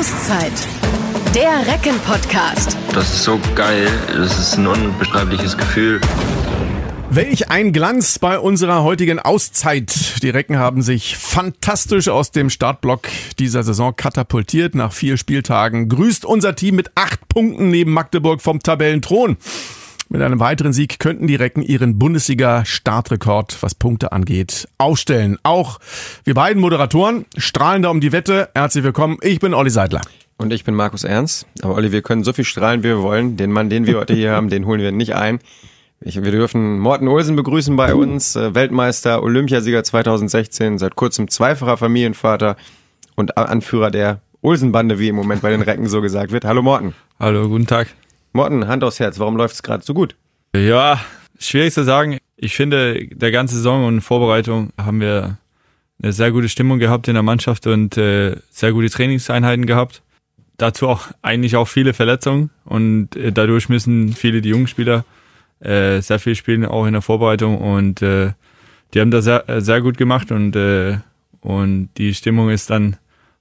Auszeit. Der Recken-Podcast. Das ist so geil. Das ist ein unbeschreibliches Gefühl. Welch ein Glanz bei unserer heutigen Auszeit. Die Recken haben sich fantastisch aus dem Startblock dieser Saison katapultiert. Nach vier Spieltagen grüßt unser Team mit acht Punkten neben Magdeburg vom Tabellenthron. Mit einem weiteren Sieg könnten die Recken ihren Bundesliga-Startrekord, was Punkte angeht, aufstellen. Auch wir beiden Moderatoren strahlen da um die Wette. Herzlich willkommen. Ich bin Olli Seidler. Und ich bin Markus Ernst. Aber Olli, wir können so viel strahlen, wie wir wollen. Den Mann, den wir heute hier haben, den holen wir nicht ein. Ich, wir dürfen Morten Olsen begrüßen bei uns, äh, Weltmeister, Olympiasieger 2016, seit kurzem zweifacher Familienvater und Anführer der Olsenbande, wie im Moment bei den Recken so gesagt wird. Hallo Morten. Hallo, guten Tag. Morten, Hand aufs Herz, warum läuft es gerade so gut? Ja, schwierig zu sagen. Ich finde, der ganze Saison und Vorbereitung haben wir eine sehr gute Stimmung gehabt in der Mannschaft und äh, sehr gute Trainingseinheiten gehabt. Dazu auch eigentlich auch viele Verletzungen und äh, dadurch müssen viele die jungen Spieler äh, sehr viel spielen, auch in der Vorbereitung und äh, die haben das sehr, sehr gut gemacht und, äh, und die Stimmung ist dann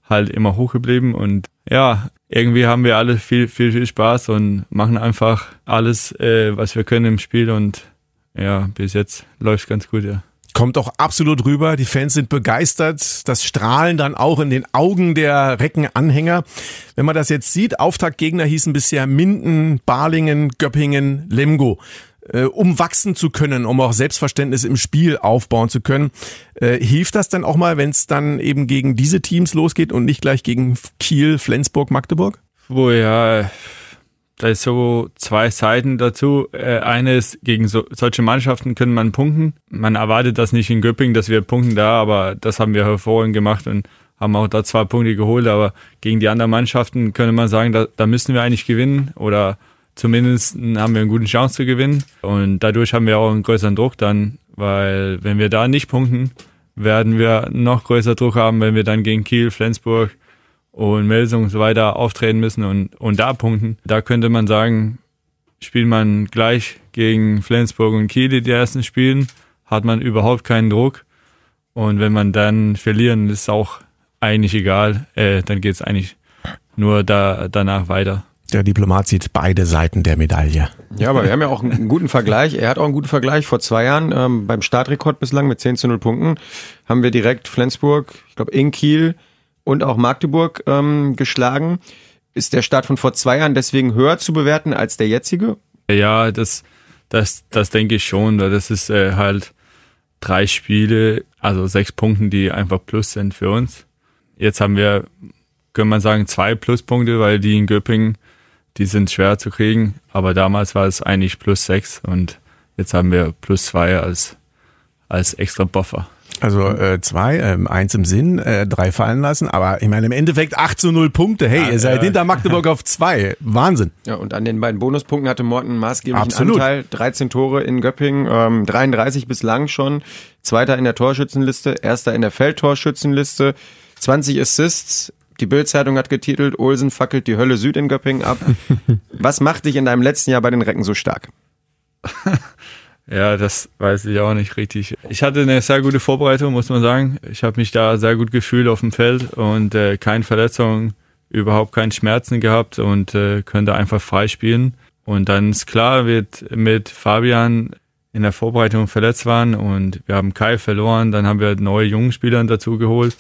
halt immer hoch geblieben und ja, irgendwie haben wir alle viel, viel, viel Spaß und machen einfach alles, äh, was wir können im Spiel und ja, bis jetzt läuft ganz gut, ja. Kommt auch absolut rüber. Die Fans sind begeistert. Das Strahlen dann auch in den Augen der Reckenanhänger. Wenn man das jetzt sieht, Auftaktgegner hießen bisher Minden, Balingen, Göppingen, Lemgo äh, um wachsen zu können, um auch Selbstverständnis im Spiel aufbauen zu können. Äh, hilft das dann auch mal, wenn es dann eben gegen diese Teams losgeht und nicht gleich gegen Kiel, Flensburg, Magdeburg? Wo ja, da ist so zwei Seiten dazu. Äh, eine ist, gegen so, solche Mannschaften können man punkten. Man erwartet das nicht in Göppingen, dass wir punkten da, aber das haben wir hervorragend gemacht und haben auch da zwei Punkte geholt. Aber gegen die anderen Mannschaften könnte man sagen, da, da müssen wir eigentlich gewinnen oder zumindest haben wir eine gute Chance zu gewinnen. Und dadurch haben wir auch einen größeren Druck dann, weil wenn wir da nicht punkten, werden wir noch größer Druck haben, wenn wir dann gegen Kiel, Flensburg und Melsung und so weiter auftreten müssen und, und da punkten. Da könnte man sagen, spielt man gleich gegen Flensburg und Kiel die ersten Spielen, hat man überhaupt keinen Druck. Und wenn man dann verlieren, ist auch eigentlich egal. Äh, dann geht es eigentlich nur da, danach weiter. Der Diplomat sieht beide Seiten der Medaille. Ja, aber wir haben ja auch einen guten Vergleich. Er hat auch einen guten Vergleich. Vor zwei Jahren ähm, beim Startrekord bislang mit 10 zu 0 Punkten haben wir direkt Flensburg, ich glaube in Kiel und auch Magdeburg ähm, geschlagen. Ist der Start von vor zwei Jahren deswegen höher zu bewerten als der jetzige? Ja, das, das, das denke ich schon. Das ist äh, halt drei Spiele, also sechs Punkte, die einfach plus sind für uns. Jetzt haben wir, können man sagen, zwei Pluspunkte, weil die in Göppingen die sind schwer zu kriegen, aber damals war es eigentlich plus sechs und jetzt haben wir plus zwei als, als extra Buffer. Also äh, zwei, ähm, eins im Sinn, äh, drei fallen lassen, aber ich meine im Endeffekt 8 zu 0 Punkte. Hey, ja, ihr seid äh, hinter Magdeburg auf zwei. Wahnsinn. Ja, und an den beiden Bonuspunkten hatte Morten maßgeblichen Absolut. Anteil. 13 Tore in Göppingen, ähm, 33 bislang schon. Zweiter in der Torschützenliste, erster in der Feldtorschützenliste, 20 Assists, die Bildzeitung hat getitelt, Olsen fackelt die Hölle Süd in Göppingen ab. Was macht dich in deinem letzten Jahr bei den Recken so stark? Ja, das weiß ich auch nicht richtig. Ich hatte eine sehr gute Vorbereitung, muss man sagen. Ich habe mich da sehr gut gefühlt auf dem Feld und äh, keine Verletzungen, überhaupt keine Schmerzen gehabt und äh, könnte einfach frei spielen. Und dann ist klar, wird mit Fabian in der Vorbereitung verletzt waren und wir haben Kai verloren. Dann haben wir neue jungen Spieler dazu geholt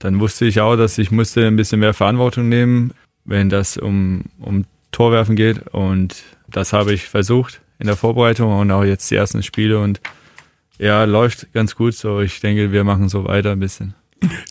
dann wusste ich auch, dass ich musste ein bisschen mehr Verantwortung nehmen, wenn das um, um Torwerfen geht. Und das habe ich versucht in der Vorbereitung und auch jetzt die ersten Spiele. Und ja, läuft ganz gut so. Ich denke, wir machen so weiter ein bisschen.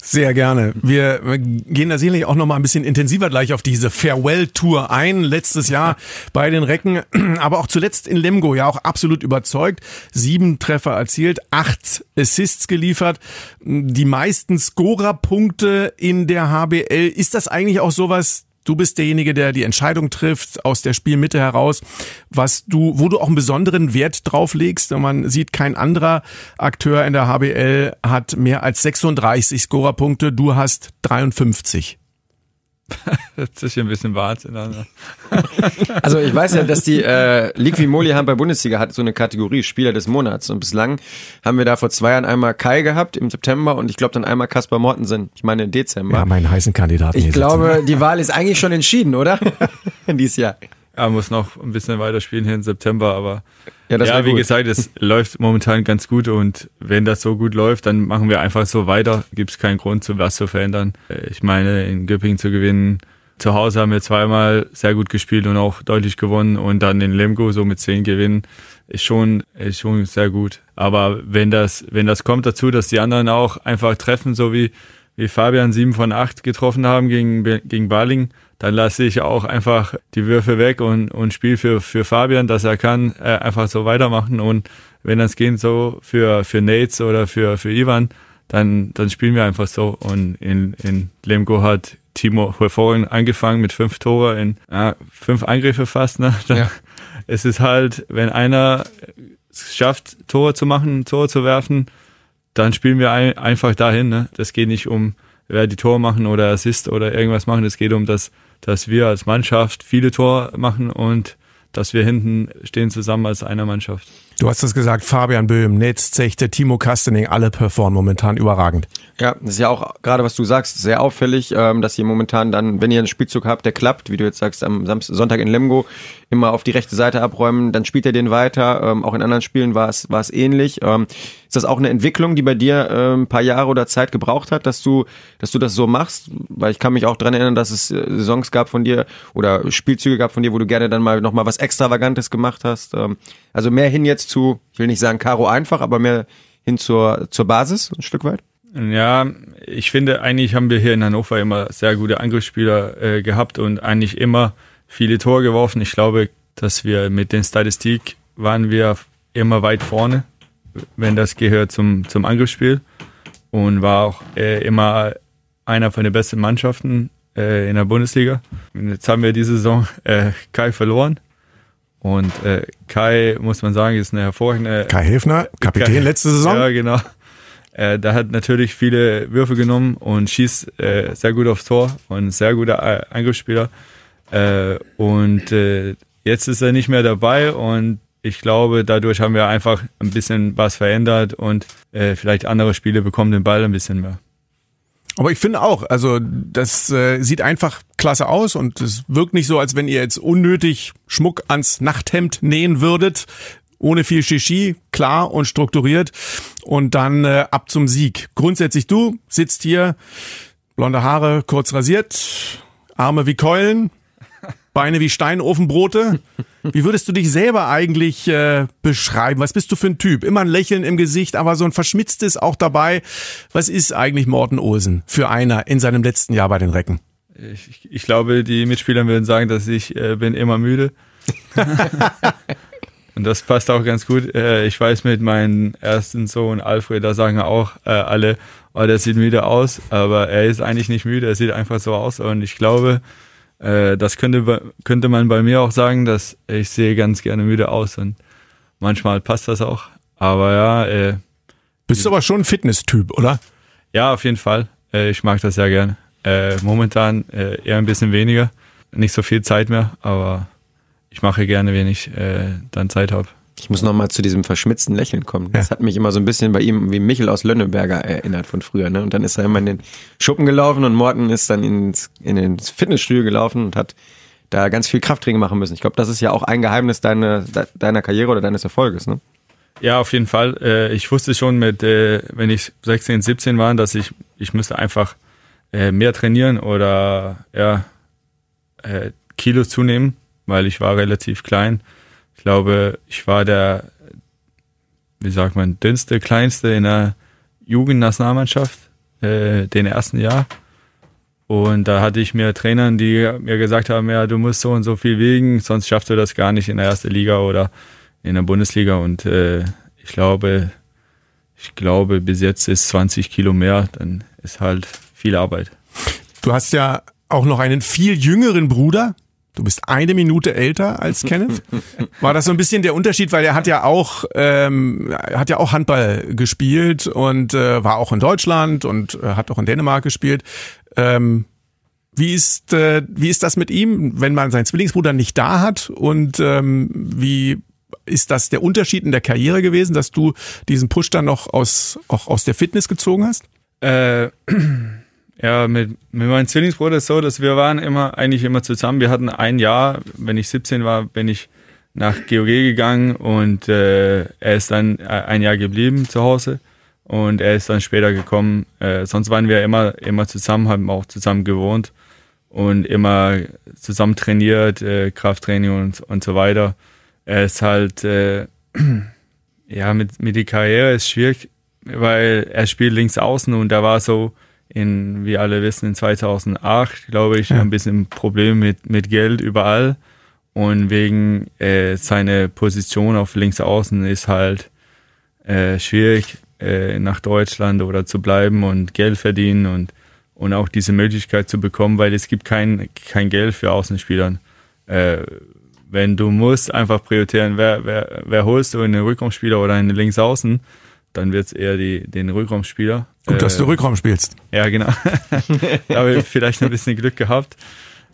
Sehr gerne. Wir gehen da sicherlich auch noch mal ein bisschen intensiver gleich auf diese Farewell-Tour ein. Letztes Jahr bei den Recken, aber auch zuletzt in Lemgo ja auch absolut überzeugt. Sieben Treffer erzielt, acht Assists geliefert, die meisten Scorer-Punkte in der HBL. Ist das eigentlich auch sowas, Du bist derjenige, der die Entscheidung trifft aus der Spielmitte heraus, was du, wo du auch einen besonderen Wert drauf legst. Man sieht, kein anderer Akteur in der HBL hat mehr als 36 Scorerpunkte. Du hast 53. das ist ja ein bisschen Wahnsinn. Also. also ich weiß ja, dass die äh, Liqui Handball Bundesliga hat so eine Kategorie Spieler des Monats und bislang haben wir da vor zwei Jahren einmal Kai gehabt im September und ich glaube dann einmal Kaspar Mortensen, ich meine im Dezember. Ja, meinen heißen Kandidaten. Ich glaube, sitzen. die Wahl ist eigentlich schon entschieden, oder? Dieses Jahr. Er muss noch ein bisschen weiterspielen hier im September, aber ja, ja wie gut. gesagt, es läuft momentan ganz gut und wenn das so gut läuft, dann machen wir einfach so weiter. Gibt es keinen Grund, zu was zu verändern. Äh, ich meine, in Göppingen zu gewinnen, zu Hause haben wir zweimal sehr gut gespielt und auch deutlich gewonnen und dann in Lemgo so mit zehn gewinnen, ist schon, ist schon sehr gut. Aber wenn das, wenn das kommt dazu, dass die anderen auch einfach treffen, so wie, wie Fabian sieben von acht getroffen haben gegen, gegen Baling, dann lasse ich auch einfach die Würfe weg und, und spiele für, für Fabian, dass er kann, äh, einfach so weitermachen. Und wenn das geht so für, für Nates oder für, für Ivan, dann, dann spielen wir einfach so. Und in, in Lemgo hat Timo hervorragend angefangen mit fünf Tore in äh, fünf Angriffe fast. Ne? Dann, ja. Es ist halt, wenn einer es schafft, Tore zu machen, Tore zu werfen, dann spielen wir ein, einfach dahin. Ne? Das geht nicht um, wer die Tore machen oder Assist oder irgendwas machen. Es geht um das dass wir als Mannschaft viele Tore machen und dass wir hinten stehen zusammen als einer Mannschaft. Du hast es gesagt, Fabian Böhm, Netz, Zechte, Timo Kastening, alle performen momentan überragend. Ja, das ist ja auch gerade, was du sagst, sehr auffällig, ähm, dass ihr momentan dann, wenn ihr einen Spielzug habt, der klappt, wie du jetzt sagst, am Samstag, Sonntag in Lemgo, immer auf die rechte Seite abräumen, dann spielt er den weiter. Ähm, auch in anderen Spielen war es, war es ähnlich. Ähm, ist das auch eine Entwicklung, die bei dir ein paar Jahre oder Zeit gebraucht hat, dass du, dass du das so machst? Weil ich kann mich auch dran erinnern, dass es äh, Saisons gab von dir oder Spielzüge gab von dir, wo du gerne dann mal nochmal was Extravagantes gemacht hast. also mehr hin jetzt zu, ich will nicht sagen Karo einfach, aber mehr hin zur, zur Basis ein Stück weit? Ja, ich finde, eigentlich haben wir hier in Hannover immer sehr gute Angriffsspieler äh, gehabt und eigentlich immer viele Tore geworfen. Ich glaube, dass wir mit den Statistik waren wir immer weit vorne, wenn das gehört zum, zum Angriffsspiel und war auch äh, immer einer von den besten Mannschaften äh, in der Bundesliga. Und jetzt haben wir diese Saison äh, Kai verloren. Und äh, Kai, muss man sagen, ist eine hervorragende. Kai Hilfner, Kapitän Kai, letzte Saison. Ja, genau. Äh, da hat natürlich viele Würfe genommen und schießt äh, sehr gut aufs Tor und sehr guter äh, Angriffsspieler. Äh, und äh, jetzt ist er nicht mehr dabei und ich glaube, dadurch haben wir einfach ein bisschen was verändert und äh, vielleicht andere Spiele bekommen den Ball ein bisschen mehr. Aber ich finde auch, also das äh, sieht einfach klasse aus und es wirkt nicht so, als wenn ihr jetzt unnötig Schmuck ans Nachthemd nähen würdet, ohne viel Shishi, klar und strukturiert und dann äh, ab zum Sieg. Grundsätzlich du sitzt hier, blonde Haare kurz rasiert, Arme wie Keulen, Beine wie Steinofenbrote. Wie würdest du dich selber eigentlich äh, beschreiben? Was bist du für ein Typ? Immer ein Lächeln im Gesicht, aber so ein verschmitztes auch dabei. Was ist eigentlich Morten Olsen für einer in seinem letzten Jahr bei den Recken? Ich, ich glaube, die Mitspieler würden sagen, dass ich äh, bin immer müde. Und das passt auch ganz gut. Äh, ich weiß mit meinem ersten Sohn Alfred, da sagen auch äh, alle, oh, der sieht müde aus, aber er ist eigentlich nicht müde, er sieht einfach so aus. Und ich glaube, äh, das könnte, könnte man bei mir auch sagen, dass ich sehe ganz gerne müde aus und manchmal passt das auch. Aber ja. Äh, Bist du aber schon ein Fitness-Typ, oder? Ja, auf jeden Fall. ich mag das sehr gerne. momentan eher ein bisschen weniger. Nicht so viel Zeit mehr, aber ich mache gerne, wenn ich äh, dann Zeit habe. Ich muss nochmal zu diesem verschmitzten Lächeln kommen. Das ja. hat mich immer so ein bisschen bei ihm wie Michel aus Lönneberger erinnert von früher. Ne? Und dann ist er immer in den Schuppen gelaufen und Morten ist dann ins, in den Fitnessstudio gelaufen und hat da ganz viel Krafttraining machen müssen. Ich glaube, das ist ja auch ein Geheimnis deiner, deiner Karriere oder deines Erfolges. Ne? Ja, auf jeden Fall. Äh, ich wusste schon mit, äh, wenn ich 16, 17 war, dass ich, ich müsste einfach äh, mehr trainieren oder ja, Kilos zunehmen weil ich war relativ klein. Ich glaube, ich war der, wie sagt man, dünnste, kleinste in der Jugendnationalmannschaft, äh, den ersten Jahr. Und da hatte ich mir Trainern, die mir gesagt haben, ja, du musst so und so viel wiegen, sonst schaffst du das gar nicht in der ersten Liga oder in der Bundesliga. Und äh, ich glaube, ich glaube, bis jetzt ist 20 Kilo mehr, dann ist halt viel Arbeit. Du hast ja auch noch einen viel jüngeren Bruder, Du bist eine Minute älter als Kenneth. War das so ein bisschen der Unterschied, weil er hat ja auch ähm, hat ja auch Handball gespielt und äh, war auch in Deutschland und äh, hat auch in Dänemark gespielt. Ähm, Wie ist, äh, wie ist das mit ihm, wenn man seinen Zwillingsbruder nicht da hat? Und ähm, wie ist das der Unterschied in der Karriere gewesen, dass du diesen Push dann noch aus, auch aus der Fitness gezogen hast? Äh, ja, mit, mit meinem Zwillingsbruder ist so, dass wir waren immer, eigentlich immer zusammen. Wir hatten ein Jahr, wenn ich 17 war, bin ich nach GOG gegangen und äh, er ist dann ein Jahr geblieben zu Hause und er ist dann später gekommen. Äh, sonst waren wir immer, immer zusammen, haben auch zusammen gewohnt und immer zusammen trainiert, äh, Krafttraining und, und so weiter. Er ist halt, äh, ja, mit, mit die Karriere ist schwierig, weil er spielt links außen und da war so in, wie alle wissen, in 2008, glaube ich, ja. ein bisschen Problem mit, mit Geld überall. Und wegen äh, seiner Position auf links außen ist halt äh, schwierig, äh, nach Deutschland oder zu bleiben und Geld verdienen und, und auch diese Möglichkeit zu bekommen, weil es gibt kein, kein Geld für Außenspielern. Äh, wenn du musst einfach priorisieren, wer, wer, wer holst du, einen Rückraumspieler oder einen Linksaußen, dann wird es eher die, den Rückraumspieler. Gut, dass du äh, Rückraum spielst. Ja, genau. da habe ich vielleicht ein bisschen Glück gehabt.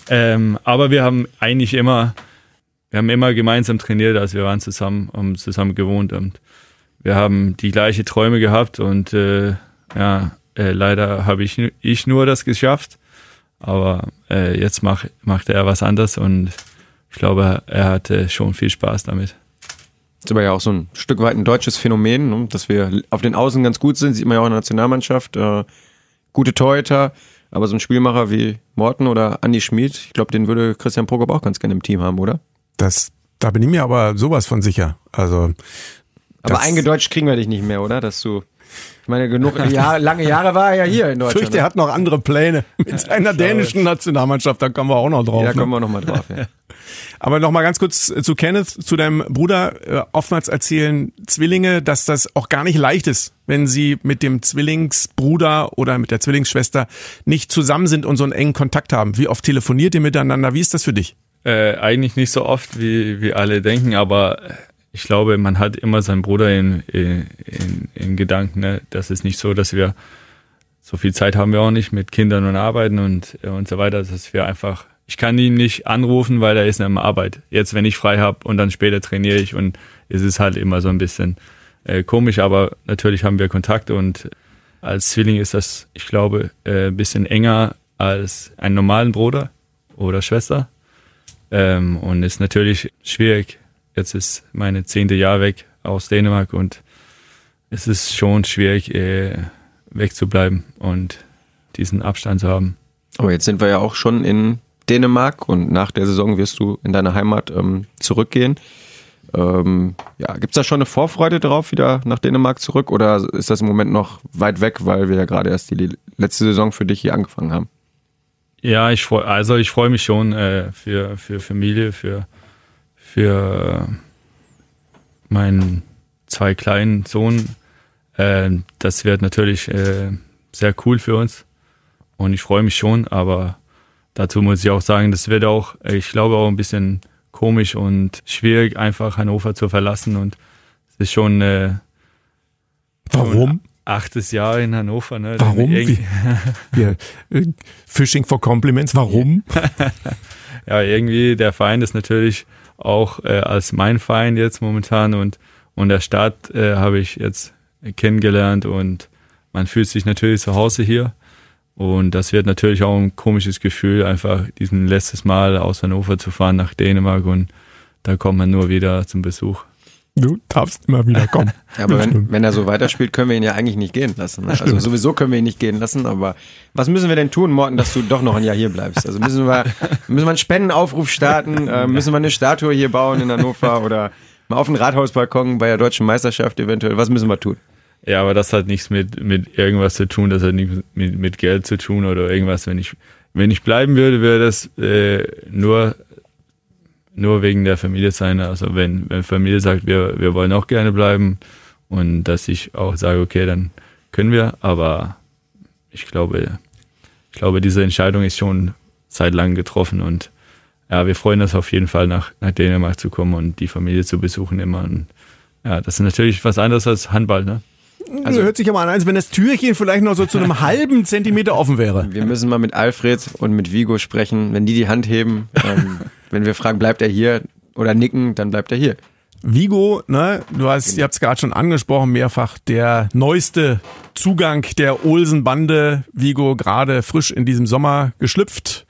Ähm, aber wir haben eigentlich immer, wir haben immer gemeinsam trainiert, also wir waren zusammen, haben zusammen gewohnt und wir haben die gleiche Träume gehabt und äh, ja, äh, leider habe ich, ich nur das geschafft. Aber äh, jetzt mach, macht er was anderes und ich glaube, er hatte schon viel Spaß damit. Das ist aber ja auch so ein Stück weit ein deutsches Phänomen, ne? dass wir auf den Außen ganz gut sind, sieht man ja auch in der Nationalmannschaft. Äh, gute Torhüter, aber so ein Spielmacher wie Morten oder Andy Schmid, ich glaube, den würde Christian Prokop auch ganz gerne im Team haben, oder? Das, da bin ich mir aber sowas von sicher. Also. Aber eingedeutscht kriegen wir dich nicht mehr, oder? Dass du ich meine, genug Jahr, lange Jahre war er ja hier in Deutschland. Fürchte, er ne? hat noch andere Pläne mit seiner dänischen Nationalmannschaft, da kommen wir auch noch drauf. Ja, ne? kommen wir noch mal drauf, ja. Aber noch mal ganz kurz zu Kenneth, zu deinem Bruder. Äh, oftmals erzählen Zwillinge, dass das auch gar nicht leicht ist, wenn sie mit dem Zwillingsbruder oder mit der Zwillingsschwester nicht zusammen sind und so einen engen Kontakt haben. Wie oft telefoniert ihr miteinander? Wie ist das für dich? Äh, eigentlich nicht so oft, wie, wie alle denken, aber ich glaube, man hat immer seinen Bruder in, in, in Gedanken. Ne? Das ist nicht so, dass wir so viel Zeit haben wir auch nicht mit Kindern und Arbeiten und, und so weiter, dass wir einfach, ich kann ihn nicht anrufen, weil er ist in der Arbeit. Jetzt, wenn ich frei habe und dann später trainiere ich und es ist halt immer so ein bisschen äh, komisch, aber natürlich haben wir Kontakt und als Zwilling ist das, ich glaube, äh, ein bisschen enger als einen normalen Bruder oder Schwester. Ähm, und ist natürlich schwierig, Jetzt ist meine zehnte Jahr weg aus Dänemark und es ist schon schwierig, äh, wegzubleiben und diesen Abstand zu haben. Aber jetzt sind wir ja auch schon in Dänemark und nach der Saison wirst du in deine Heimat ähm, zurückgehen. Ähm, ja, Gibt es da schon eine Vorfreude drauf, wieder nach Dänemark zurück oder ist das im Moment noch weit weg, weil wir ja gerade erst die letzte Saison für dich hier angefangen haben? Ja, ich freu, also ich freue mich schon äh, für, für Familie, für für meinen zwei kleinen Sohn. Äh, das wird natürlich äh, sehr cool für uns und ich freue mich schon, aber dazu muss ich auch sagen, das wird auch, ich glaube auch ein bisschen komisch und schwierig, einfach Hannover zu verlassen und es ist schon äh, Warum? achtes Jahr in Hannover. Ne? Warum? Wie, ja, Fishing for Compliments, warum? ja, irgendwie, der Verein ist natürlich auch äh, als mein Verein jetzt momentan und, und der Stadt äh, habe ich jetzt kennengelernt und man fühlt sich natürlich zu Hause hier. Und das wird natürlich auch ein komisches Gefühl, einfach diesen letztes Mal aus Hannover zu fahren nach Dänemark und da kommt man nur wieder zum Besuch. Du darfst immer wieder kommen. ja, aber wenn, wenn er so weiterspielt, können wir ihn ja eigentlich nicht gehen lassen. Ne? Also sowieso können wir ihn nicht gehen lassen, aber was müssen wir denn tun, Morten, dass du doch noch ein Jahr hier bleibst? Also müssen wir, müssen wir einen Spendenaufruf starten, äh, müssen wir eine Statue hier bauen in Hannover oder mal auf den Rathausbalkon bei der deutschen Meisterschaft eventuell. Was müssen wir tun? Ja, aber das hat nichts mit, mit irgendwas zu tun, das hat nichts mit, mit Geld zu tun oder irgendwas. Wenn ich, wenn ich bleiben würde, wäre das äh, nur nur wegen der Familie sein. Also wenn, wenn Familie sagt, wir, wir wollen auch gerne bleiben und dass ich auch sage, okay, dann können wir. Aber ich glaube, ich glaube, diese Entscheidung ist schon seit langem getroffen und ja, wir freuen uns auf jeden Fall nach, nach Dänemark zu kommen und die Familie zu besuchen immer. Und ja, das ist natürlich was anderes als Handball, ne? Also hört sich aber an, als wenn das Türchen vielleicht noch so zu einem halben Zentimeter offen wäre. Wir müssen mal mit Alfred und mit Vigo sprechen. Wenn die die Hand heben, ähm, wenn wir fragen, bleibt er hier oder nicken, dann bleibt er hier. Vigo, ne, du hast, ihr habt es gerade schon angesprochen, mehrfach der neueste Zugang der Olsen-Bande. Vigo gerade frisch in diesem Sommer geschlüpft.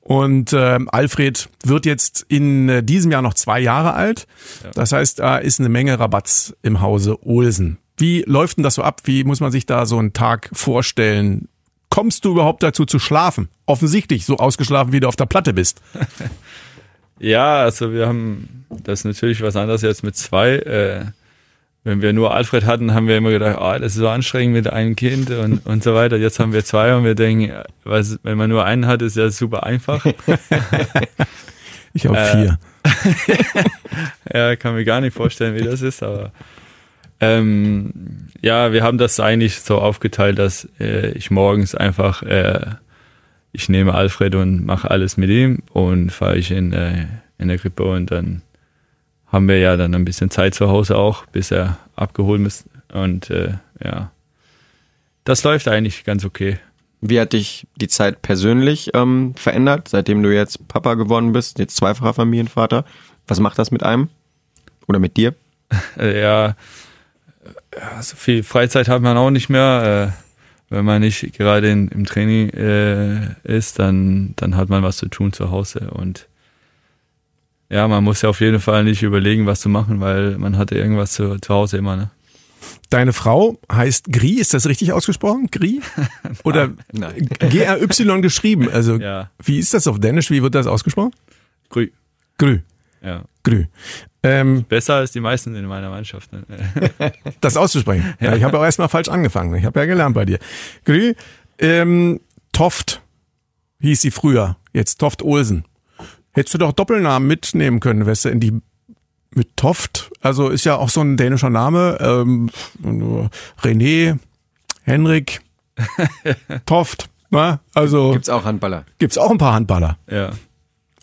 Und äh, Alfred wird jetzt in äh, diesem Jahr noch zwei Jahre alt. Das heißt, da ist eine Menge Rabatz im Hause Olsen. Wie läuft denn das so ab? Wie muss man sich da so einen Tag vorstellen? Kommst du überhaupt dazu zu schlafen? Offensichtlich, so ausgeschlafen, wie du auf der Platte bist. Ja, also wir haben, das ist natürlich was anderes jetzt mit zwei. Äh, wenn wir nur Alfred hatten, haben wir immer gedacht, oh, das ist so anstrengend mit einem Kind und, und so weiter. Jetzt haben wir zwei und wir denken, was, wenn man nur einen hat, ist ja super einfach. ich habe Äh, vier. ja, kann mir gar nicht vorstellen, wie das ist, aber ähm, ja, wir haben das eigentlich so aufgeteilt, dass äh, ich morgens einfach, äh, ich nehme Alfred und mache alles mit ihm und fahre ich in, äh, in der Krippe und dann haben wir ja dann ein bisschen Zeit zu Hause auch, bis er abgeholt ist und äh, ja, das läuft eigentlich ganz okay. Wie hat dich die Zeit persönlich ähm, verändert, seitdem du jetzt Papa geworden bist, jetzt zweifacher Familienvater? Was macht das mit einem? Oder mit dir? Ja, ja, so viel Freizeit hat man auch nicht mehr. Äh, wenn man nicht gerade in, im Training äh, ist, dann, dann hat man was zu tun zu Hause. Und ja, man muss ja auf jeden Fall nicht überlegen, was zu machen, weil man hatte irgendwas zu, zu Hause immer. Ne? Deine Frau heißt Gri, ist das richtig ausgesprochen? Gri? Oder. G-R-Y geschrieben? Also, Ja. wie ist das auf Dänisch? Wie wird das ausgesprochen? Grü. Grü. Ja. Grü. Ähm, Besser als die meisten in meiner Mannschaft. Ne? das auszusprechen. Ja, ich habe auch erstmal falsch angefangen. Ich habe ja gelernt bei dir. Grü. Ähm, Toft hieß sie früher. Jetzt Toft Olsen. Hättest du doch Doppelnamen mitnehmen können, wärst du in die mit Toft. Also ist ja auch so ein dänischer Name. Ähm, René, Henrik, Toft. Na, also Gibt's auch Handballer? gibt's auch ein paar Handballer. ja.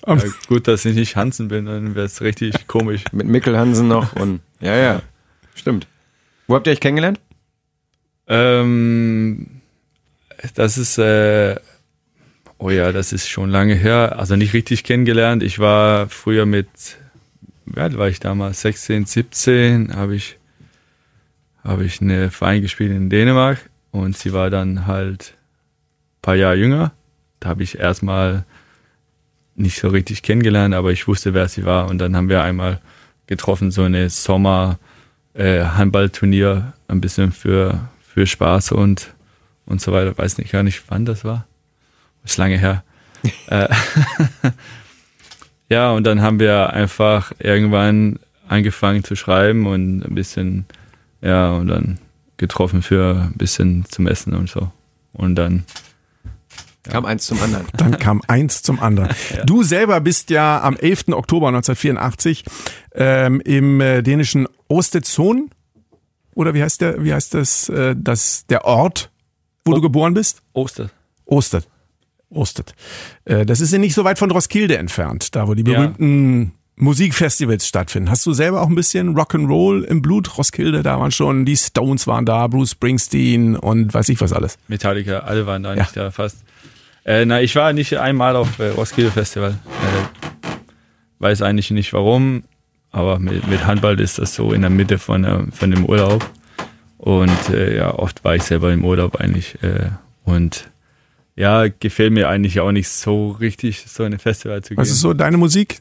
Ja. Gut, dass ich nicht Hansen bin, dann wäre es richtig komisch. Mit Mikkel Hansen noch und ja, ja. Stimmt. Wo habt ihr euch kennengelernt? Ähm, das ist, äh, oh ja, das ist schon lange her. Also nicht richtig kennengelernt. Ich war früher mit, wie alt war ich damals? 16, 17, habe ich, habe ich eine Verein gespielt in Dänemark und sie war dann halt ein paar Jahre jünger. Da habe ich erstmal nicht so richtig kennengelernt, aber ich wusste, wer sie war. Und dann haben wir einmal getroffen, so eine Sommer äh, ein bisschen für, für Spaß und, und so weiter. Weiß nicht gar nicht, wann das war. Ist lange her. äh, ja, und dann haben wir einfach irgendwann angefangen zu schreiben und ein bisschen, ja, und dann getroffen für ein bisschen zum Essen und so. Und dann Kam eins zum anderen. Dann kam eins zum anderen. Du selber bist ja am 11. Oktober 1984 ähm, im äh, dänischen Ostezon oder wie heißt der? Wie heißt das? Äh, das der Ort, wo du geboren bist? Oster. Ostet. Ostet. Äh, das ist ja nicht so weit von Roskilde entfernt, da wo die Ja. berühmten Musikfestivals stattfinden. Hast du selber auch ein bisschen Rock'n'Roll im Blut? Roskilde, da waren schon, die Stones waren da, Bruce Springsteen und weiß ich was alles. Metallica, alle waren da nicht da fast. Äh, na, ich war nicht einmal auf äh, Roskilde Festival. Äh, weiß eigentlich nicht warum, aber mit, mit Handball ist das so in der Mitte von, äh, von dem Urlaub. Und äh, ja, oft war ich selber im Urlaub eigentlich. Äh, und ja, gefällt mir eigentlich auch nicht so richtig, so eine Festival zu gehen. Was ist so deine Musik?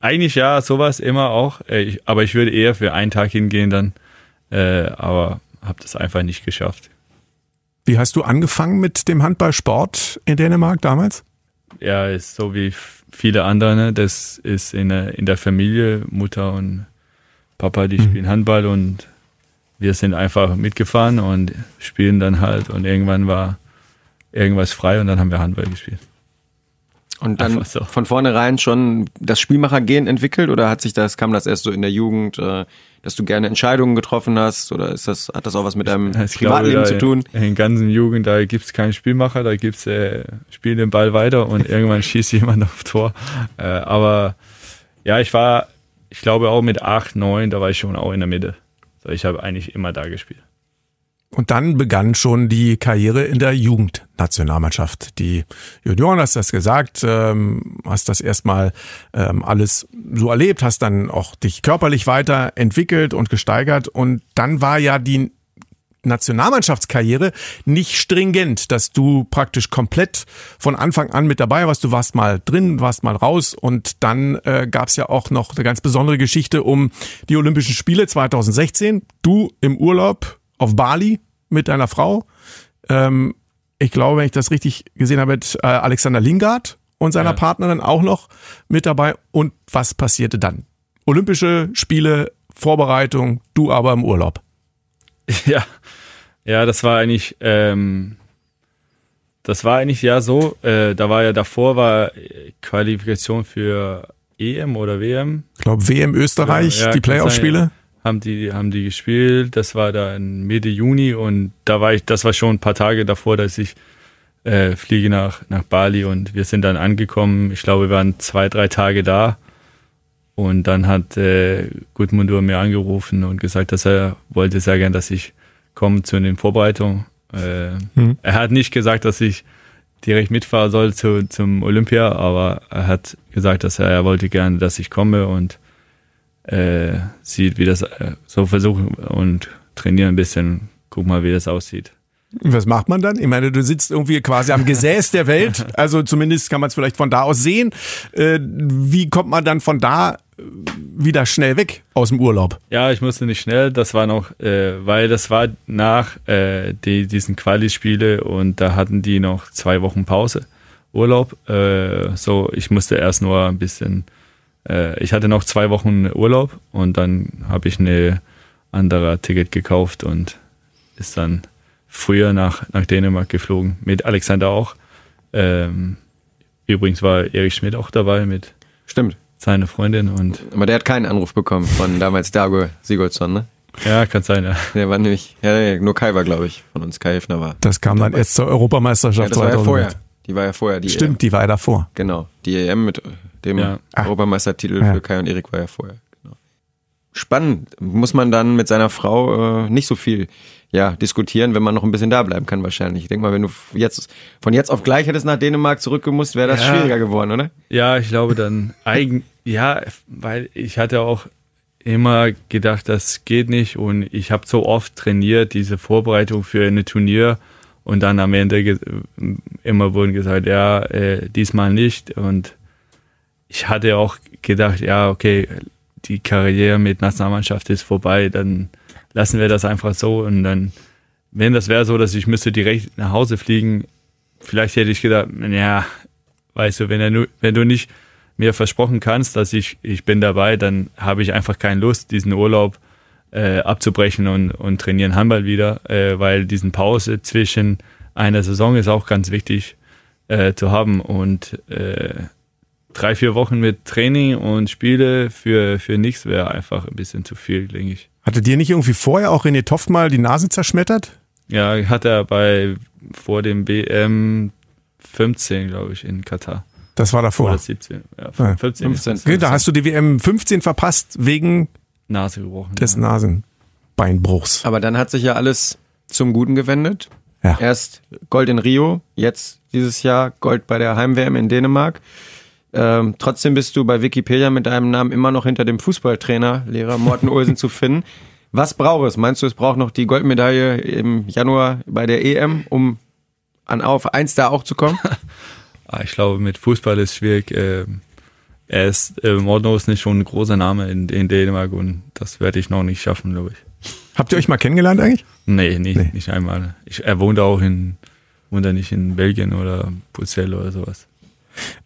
Eigentlich ja, sowas immer auch. Äh, ich, aber ich würde eher für einen Tag hingehen dann. Aber habe das einfach nicht geschafft. Wie hast du angefangen mit dem Handballsport in Dänemark damals? ja, ist so wie viele andere. Ne? Das ist in der, in der Familie, Mutter und Papa, die spielen Handball und wir sind einfach mitgefahren und spielen dann halt und irgendwann war irgendwas frei und dann haben wir Handball gespielt. Und dann Einfach so. von vornherein schon das Spielmachergehen entwickelt oder hat sich das, kam das erst so in der Jugend, äh, dass du gerne Entscheidungen getroffen hast oder ist das, hat das auch was mit deinem Ich Privatleben glaube, zu tun? In ganzen Jugend, da gibt's keinen Spielmacher, da gibt's äh, spiel den Ball weiter und irgendwann schießt jemand auf Tor. Äh, aber ja, ich war, ich glaube auch mit acht, neun, da war ich schon auch in der Mitte. So, ich habe eigentlich immer da gespielt. Und dann begann schon die Karriere in der Jugendnationalmannschaft. Die Junioren, hast das gesagt, ähm, hast das erstmal ähm, alles so erlebt, hast dann auch dich körperlich weiterentwickelt und gesteigert. Und dann war ja die Nationalmannschaftskarriere nicht stringent, dass du praktisch komplett von Anfang an mit dabei warst. Du warst mal drin, warst mal raus und dann äh, gab es ja auch noch eine ganz besondere Geschichte um die Olympischen Spiele 2016. Du im Urlaub auf Bali mit deiner Frau. Ähm, ich glaube, wenn ich das richtig gesehen habe, mit äh, Alexander Lingard und seiner ja. Partnerin auch noch mit dabei. Und was passierte dann? Olympische Spiele, Vorbereitung, du aber im Urlaub. Ja, ja, das war eigentlich, ähm, das war eigentlich ja so. Äh, da war ja davor war Qualifikation für EM oder WM. Ich glaube WM Österreich, ja, die Playoff-Spiele haben die, haben die gespielt. Das war da in Mitte Juni und da war ich, das war schon ein paar Tage davor, dass ich äh, fliege nach, nach Bali und wir sind dann angekommen. Ich glaube, wir waren zwei, drei Tage da. Und dann hat äh, Gudmundur mir angerufen und gesagt, dass er wollte sehr gern, dass ich komme zu den Vorbereitungen. Äh, mhm. Er hat nicht gesagt, dass ich direkt mitfahren soll zu, zum Olympia, aber er hat gesagt, dass er, er wollte gerne, dass ich komme und äh, sieht, wie das äh, so versuchen und trainieren ein bisschen, guck mal, wie das aussieht. Was macht man dann? Ich meine, du sitzt irgendwie quasi am Gesäß der Welt, also zumindest kann man es vielleicht von da aus sehen. Äh, wie kommt man dann von da äh, wieder schnell weg aus dem Urlaub? Ja, ich musste nicht schnell, das war noch, äh, weil das war nach äh, die, diesen Quali-Spiele und da hatten die noch zwei Wochen Pause, Urlaub. Äh, so, ich musste erst nur ein bisschen äh, ich hatte noch zwei Wochen Urlaub und dann habe ich eine andere Ticket gekauft und ist dann früher nach, nach Dänemark geflogen. Mit Alexander auch. Ähm, übrigens war Erich Schmidt auch dabei mit Stimmt. seiner Freundin und. Aber der hat keinen Anruf bekommen von damals Dago Sigurdsson, ne? Ja, kann sein, ja. Der war nämlich, ja, nur Kai war, glaube ich, von uns, Kai Hefner war. Das kam dann erst zur Europameisterschaft ja, das war ja vorher. Die war ja vorher. Die Stimmt, EM. die war ja davor. Genau, die EM mit dem ja. Europameistertitel ja. für Kai und Erik war ja vorher. Genau. Spannend. Muss man dann mit seiner Frau äh, nicht so viel ja, diskutieren, wenn man noch ein bisschen da bleiben kann wahrscheinlich. Ich denke mal, wenn du jetzt von jetzt auf gleich hättest nach Dänemark zurückgemusst, wäre das ja. schwieriger geworden, oder? Ja, ich glaube dann eigen ja, weil ich hatte auch immer gedacht, das geht nicht und ich habe so oft trainiert, diese Vorbereitung für eine Turnier und dann am Ende immer wurden gesagt, ja, äh, diesmal nicht. Und ich hatte auch gedacht, ja, okay, die Karriere mit Nationalmannschaft ist vorbei, dann lassen wir das einfach so. Und dann, wenn das wäre so, dass ich müsste direkt nach Hause fliegen, vielleicht hätte ich gedacht, ja, weißt du, wenn, nur, wenn du nicht mir versprochen kannst, dass ich, ich bin dabei, dann habe ich einfach keine Lust, diesen Urlaub äh, abzubrechen und, und trainieren Handball wieder, äh, weil diesen Pause zwischen einer Saison ist auch ganz wichtig äh, zu haben und äh, drei, vier Wochen mit Training und Spiele für, für nichts wäre einfach ein bisschen zu viel, denke ich. Hatte dir nicht irgendwie vorher auch René Toft mal die Nase zerschmettert? Ja, hat er bei vor dem BM 15, glaube ich, in Katar. Das war davor. Oder 17. Ja, 15. 15. 15. Da hast du die WM 15 verpasst wegen Nase gebrochen. Des ja. Nasenbeinbruchs. Aber dann hat sich ja alles zum Guten gewendet. Ja. Erst Gold in Rio, jetzt dieses Jahr Gold bei der Heim-WM in Dänemark. Ähm, trotzdem bist du bei Wikipedia mit deinem Namen immer noch hinter dem Fußballtrainer, Lehrer Morten Olsen zu finden. Was braucht es? Meinst du, es braucht noch die Goldmedaille im Januar bei der EM, um an auf eins da auch zu kommen? Ah, ich glaube, mit Fußball ist es schwierig. Ähm, er ist, äh, Morten ist nicht schon ein großer Name in, in Dänemark und das werde ich noch nicht schaffen, glaube ich. Habt ihr euch mal kennengelernt eigentlich? Nee, nicht, nee. nicht einmal. Ich, er wohnt auch in, wohnt er nicht in Belgien oder Bruxelles oder sowas.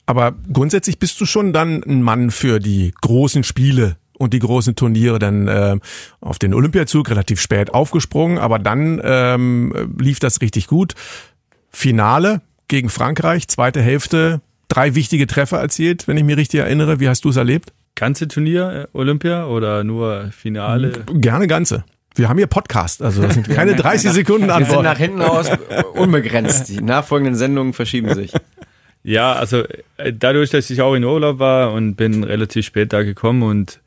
Aber grundsätzlich bist du schon dann ein Mann für die großen Spiele und die großen Turniere dann äh, auf den Olympiazug relativ spät aufgesprungen, aber dann ähm, lief das richtig gut. Finale gegen Frankreich, zweite Hälfte, drei wichtige Treffer erzielt, wenn ich mich richtig erinnere. Wie hast du es erlebt? Ganze Turnier äh, Olympia oder nur Finale? Gerne ganze. Wir haben hier Podcast, also das sind keine 30 Sekunden Antwort. Wir sind nach hinten aus unbegrenzt. Die nachfolgenden Sendungen verschieben sich. Ja, also äh, dadurch, dass ich auch in Urlaub war und bin relativ spät da gekommen und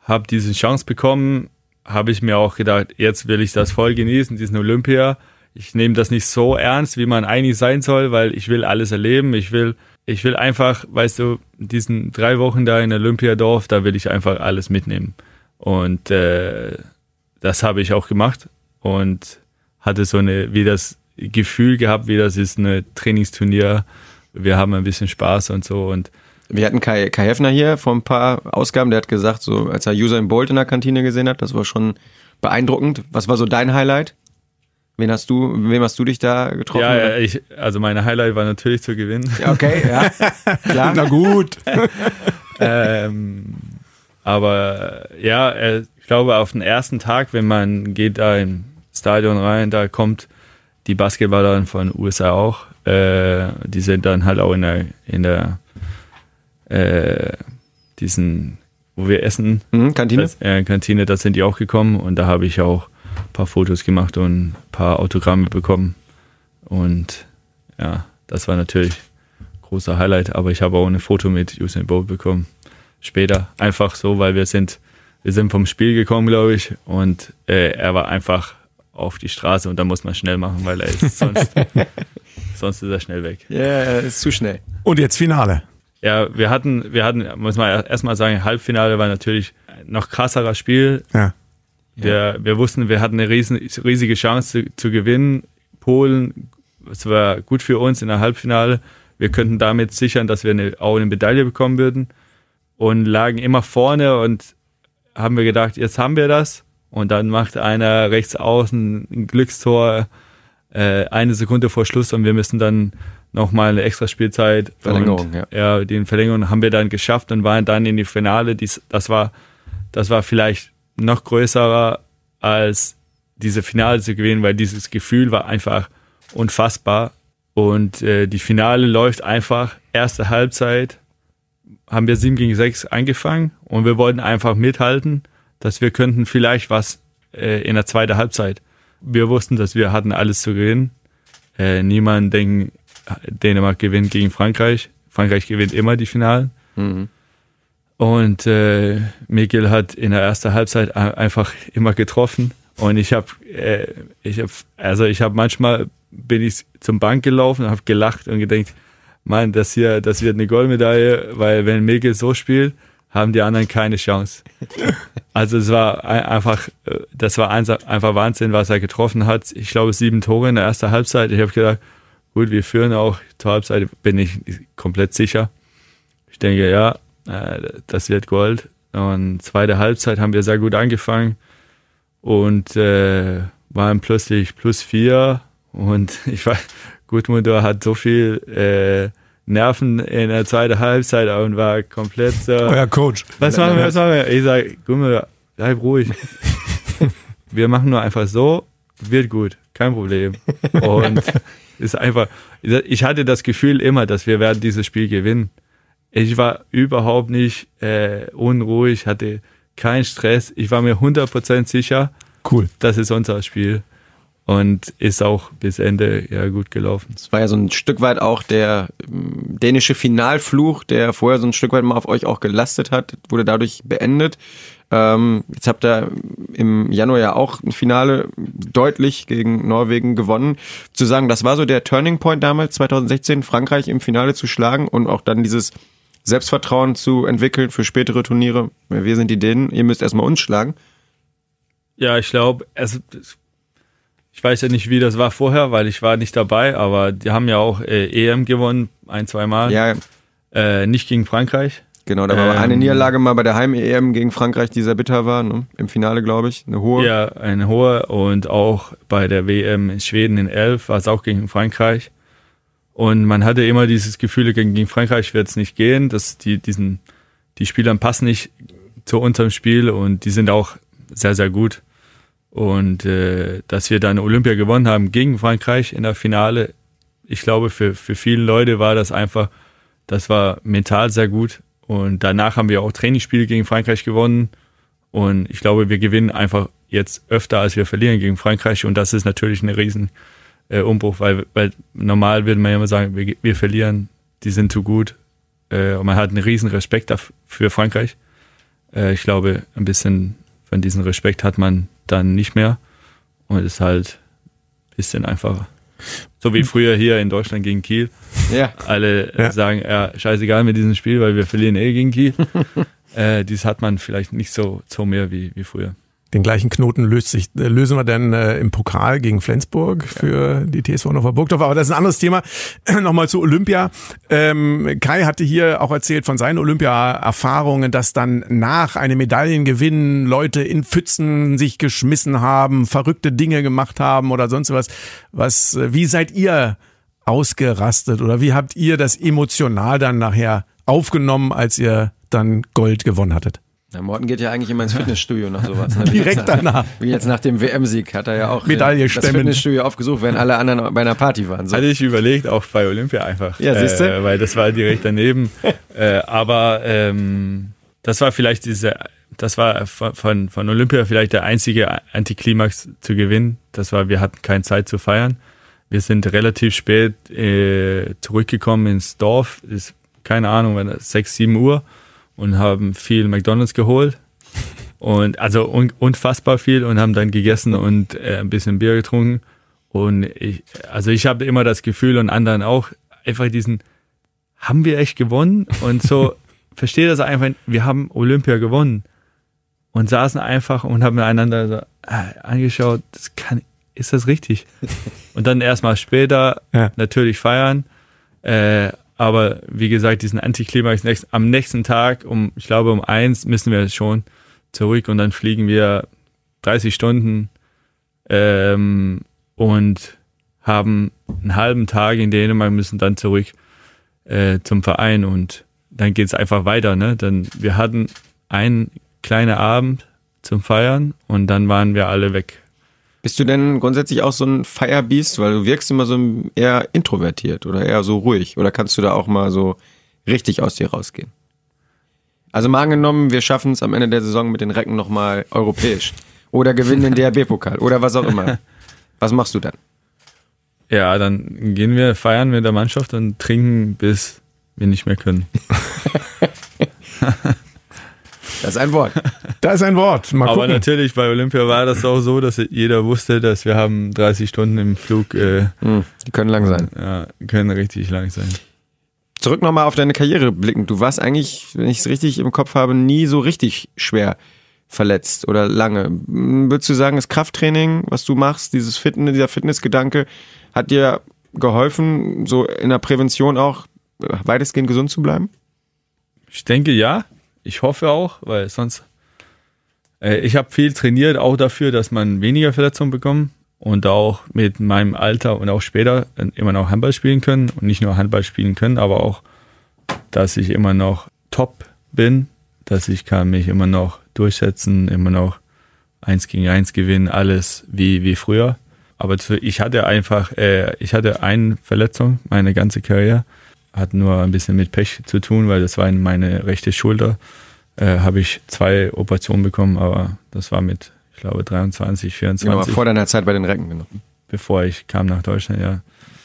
habe diese Chance bekommen, habe ich mir auch gedacht, jetzt will ich das voll genießen, diesen Olympia. Ich nehme das nicht so ernst, wie man eigentlich sein soll, weil ich will alles erleben. Ich will, ich will einfach, weißt du, diesen drei Wochen da in Olympiadorf, da will ich einfach alles mitnehmen. Und äh, das habe ich auch gemacht und hatte so eine, wie das Gefühl gehabt, wie das ist ein Trainingsturnier. Wir haben ein bisschen Spaß und so und wir hatten Kai, Kai Heffner hier vor ein paar Ausgaben, der hat gesagt, so als er User in Bolt in der Kantine gesehen hat, das war schon beeindruckend. Was war so dein Highlight? Wen hast du, wem hast du dich da getroffen? Ja, ich, also meine Highlight war natürlich zu gewinnen. Ja, okay, ja. Klar. Na gut. ähm, aber ja, äh, ich glaube, auf den ersten Tag, wenn man geht da im Stadion rein, da kommt die Basketballer von den USA auch. Äh, die sind dann halt auch in der, in der äh, diesen, wo wir essen. Mhm, Kantine? Das, äh, Kantine, da sind die auch gekommen und da habe ich auch paar Fotos gemacht und ein paar Autogramme bekommen. Und ja, das war natürlich ein großer Highlight, aber ich habe auch ein Foto mit Usain Bolt bekommen. Später, einfach so, weil wir sind, wir sind vom Spiel gekommen, glaube ich, und äh, er war einfach auf die Straße und da muss man schnell machen, weil er ist sonst, sonst ist er schnell weg. Ja, yeah, ist zu schnell. Und jetzt Finale. Ja, wir hatten, wir hatten, muss man erstmal sagen, Halbfinale war natürlich noch krasseres Spiel. Ja. Wir, wir wussten, wir hatten eine riesen, riesige Chance zu, zu gewinnen. Polen, es war gut für uns in der Halbfinale. Wir könnten damit sichern, dass wir eine, auch eine Medaille bekommen würden. Und lagen immer vorne und haben wir gedacht, jetzt haben wir das. Und dann macht einer rechts außen ein Glückstor äh, eine Sekunde vor Schluss und wir müssen dann nochmal eine extra Spielzeit. Verlängerung, und, ja. Ja, den Verlängerung haben wir dann geschafft und waren dann in die Finale. Dies, das war, das war vielleicht noch größerer als diese Finale zu gewinnen, weil dieses Gefühl war einfach unfassbar. Und äh, die Finale läuft einfach. Erste Halbzeit haben wir 7 gegen 6 eingefangen und wir wollten einfach mithalten dass wir könnten vielleicht was äh, in der zweiten Halbzeit. Wir wussten, dass wir hatten alles zu gewinnen. Äh, niemand denkt, Dänemark gewinnt gegen Frankreich. Frankreich gewinnt immer die Finalen. Mhm. Und äh, Mikkel hat in der ersten Halbzeit einfach immer getroffen. Und ich habe, äh, ich habe, also ich habe manchmal bin ich zum Bank gelaufen und habe gelacht und gedacht, Mann, das hier, das wird eine Goldmedaille, weil wenn Mikkel so spielt, haben die anderen keine Chance. Also es war einfach, äh, das war einfach Wahnsinn, was er getroffen hat. Ich glaube sieben Tore in der ersten Halbzeit. Ich habe gedacht, gut, wir führen auch zur Halbzeit, bin ich komplett sicher. Ich denke, ja, das wird Gold. Und zweite Halbzeit haben wir sehr gut angefangen und äh, waren plötzlich plus vier. Und ich war, Gudmundur hat so viel äh, Nerven in der zweiten Halbzeit und war komplett so. Euer Coach. Was machen wir, was machen wir? Ich sage, mal, bleib ruhig. wir machen nur einfach so, wird gut, kein Problem. Und ist einfach, ich hatte das Gefühl immer, dass wir werden dieses Spiel gewinnen. Ich war überhaupt nicht äh, unruhig, hatte keinen Stress. Ich war mir 100% sicher, cool. das ist unser Spiel und ist auch bis Ende ja gut gelaufen. Es war ja so ein Stück weit auch der ähm, dänische Finalfluch, der vorher so ein Stück weit mal auf euch auch gelastet hat, wurde dadurch beendet. Ähm, jetzt habt ihr im Januar ja auch ein Finale deutlich gegen Norwegen gewonnen. Zu sagen, das war so der Turning Point damals, 2016, Frankreich im Finale zu schlagen und auch dann dieses Selbstvertrauen zu entwickeln für spätere Turniere. Wir sind die Dänen, ihr müsst erstmal uns schlagen. Ja, ich glaube, ich weiß ja nicht, wie das war vorher, weil ich war nicht dabei, aber die haben ja auch äh, EM gewonnen, ein, zwei Mal. Ja. Äh, nicht gegen Frankreich. Genau, da war ähm, eine Niederlage mal bei der Heim-EM gegen Frankreich, die sehr bitter war, ne? im Finale, glaube ich, eine hohe. Ja, eine hohe und auch bei der WM in Schweden in 11 war es auch gegen Frankreich. Und man hatte immer dieses Gefühl, gegen Frankreich wird es nicht gehen, dass die, diesen, die Spieler passen nicht zu unserem Spiel und die sind auch sehr, sehr gut. Und äh, dass wir dann Olympia gewonnen haben gegen Frankreich in der Finale, ich glaube, für, für viele Leute war das einfach, das war mental sehr gut. Und danach haben wir auch Trainingsspiele gegen Frankreich gewonnen. Und ich glaube, wir gewinnen einfach jetzt öfter, als wir verlieren gegen Frankreich. Und das ist natürlich ein riesen äh, Umbruch, weil, weil normal würde man ja immer sagen, wir, wir verlieren, die sind zu gut. Äh, und man hat einen riesen Respekt dafür Frankreich. Äh, ich glaube, ein bisschen von diesem Respekt hat man dann nicht mehr und ist halt ein bisschen einfacher. So wie früher hier in Deutschland gegen Kiel. Ja. Alle Ja. sagen, ja, scheißegal mit diesem Spiel, weil wir verlieren eh gegen Kiel. äh, dies hat man vielleicht nicht so, so mehr wie, wie früher. Den gleichen Knoten löst sich, äh, lösen wir dann äh, im Pokal gegen Flensburg für die TSV Hannover Burgdorf. Aber das ist ein anderes Thema. Nochmal zu Olympia. Ähm, Kai hatte hier auch erzählt von seinen Olympia-Erfahrungen, dass dann nach einem Medaillengewinn Leute in Pfützen sich geschmissen haben, verrückte Dinge gemacht haben oder sonst was. Was, äh, wie seid ihr ausgerastet oder wie habt ihr das emotional dann nachher aufgenommen, als ihr dann Gold gewonnen hattet? Na, Morten geht ja eigentlich immer ins Fitnessstudio nach sowas. Ne? Direkt nach- danach. Wie jetzt nach dem WM-Sieg hat er ja auch Medaille das stemmen. Fitnessstudio aufgesucht, während alle anderen bei einer Party waren. So. Hatte ich überlegt, auch bei Olympia einfach. Ja, siehste. Äh, weil das war direkt daneben. äh, aber ähm, das war vielleicht diese, das war von, von, von Olympia vielleicht der einzige Antiklimax zu gewinnen. Das war, wir hatten keine Zeit zu feiern. Wir sind relativ spät äh, zurückgekommen ins Dorf. Ist, keine Ahnung, das 6, 7 Uhr und haben viel McDonalds geholt. Und also un, unfassbar viel und haben dann gegessen und äh, ein bisschen Bier getrunken. Und ich, also ich habe immer das Gefühl und anderen auch, einfach diesen, haben wir echt gewonnen? Und so, verstehe das einfach, wir haben Olympia gewonnen. Und saßen einfach und haben einander so, äh, angeschaut, das kann, ist das richtig? Und dann erstmal später Ja. natürlich feiern. Äh, aber wie gesagt, diesen Antiklimax nächst, am nächsten Tag, um, ich glaube um eins müssen wir schon zurück und dann fliegen wir 30 Stunden ähm, und haben einen halben Tag in Dänemark, müssen dann zurück äh, zum Verein und dann geht's einfach weiter. Ne? Dann, wir hatten einen kleinen Abend zum Feiern und dann waren wir alle weg. Bist du denn grundsätzlich auch so ein Firebeast? Weil du wirkst immer so eher introvertiert oder eher so ruhig. Oder kannst du da auch mal so richtig aus dir rausgehen? Also mal angenommen, wir schaffen es am Ende der Saison mit den Recken nochmal europäisch. Oder gewinnen den DRB-Pokal. Oder was auch immer. Was machst du dann? Ja, dann gehen wir feiern mit der Mannschaft und trinken, bis wir nicht mehr können. Das ist ein Wort. Da ist ein Wort. Mal Aber gucken. natürlich bei Olympia war das auch so, dass jeder wusste, dass wir haben 30 Stunden im Flug, äh, Hm, die können lang sein. ja, können richtig lang sein. Zurück nochmal auf deine Karriere blicken. Du warst eigentlich, wenn ich es richtig im Kopf habe, nie so richtig schwer verletzt oder lange. Hm, Würdest du sagen, das Krafttraining, was du machst, dieses Fitness, dieser Fitnessgedanke, hat dir geholfen, so in der Prävention auch weitestgehend gesund zu bleiben? Ich denke ja. Ich hoffe auch, weil sonst. Äh, ich habe viel trainiert, auch dafür, dass man weniger Verletzungen bekommt und auch mit meinem Alter und auch später immer noch Handball spielen können und nicht nur Handball spielen können, aber auch, dass ich immer noch top bin, dass ich kann mich immer noch durchsetzen, immer noch eins gegen eins gewinnen, alles wie, wie früher. Aber ich hatte einfach, äh, ich hatte eine Verletzung, meine ganze Karriere hat nur ein bisschen mit Pech zu tun, weil das war in meine rechte Schulter. Äh, habe ich zwei Operationen bekommen, aber das war mit, ich glaube, 23, 24, Genau, vor deiner Zeit bei den Recken, genau. bevor ich kam nach Deutschland, ja.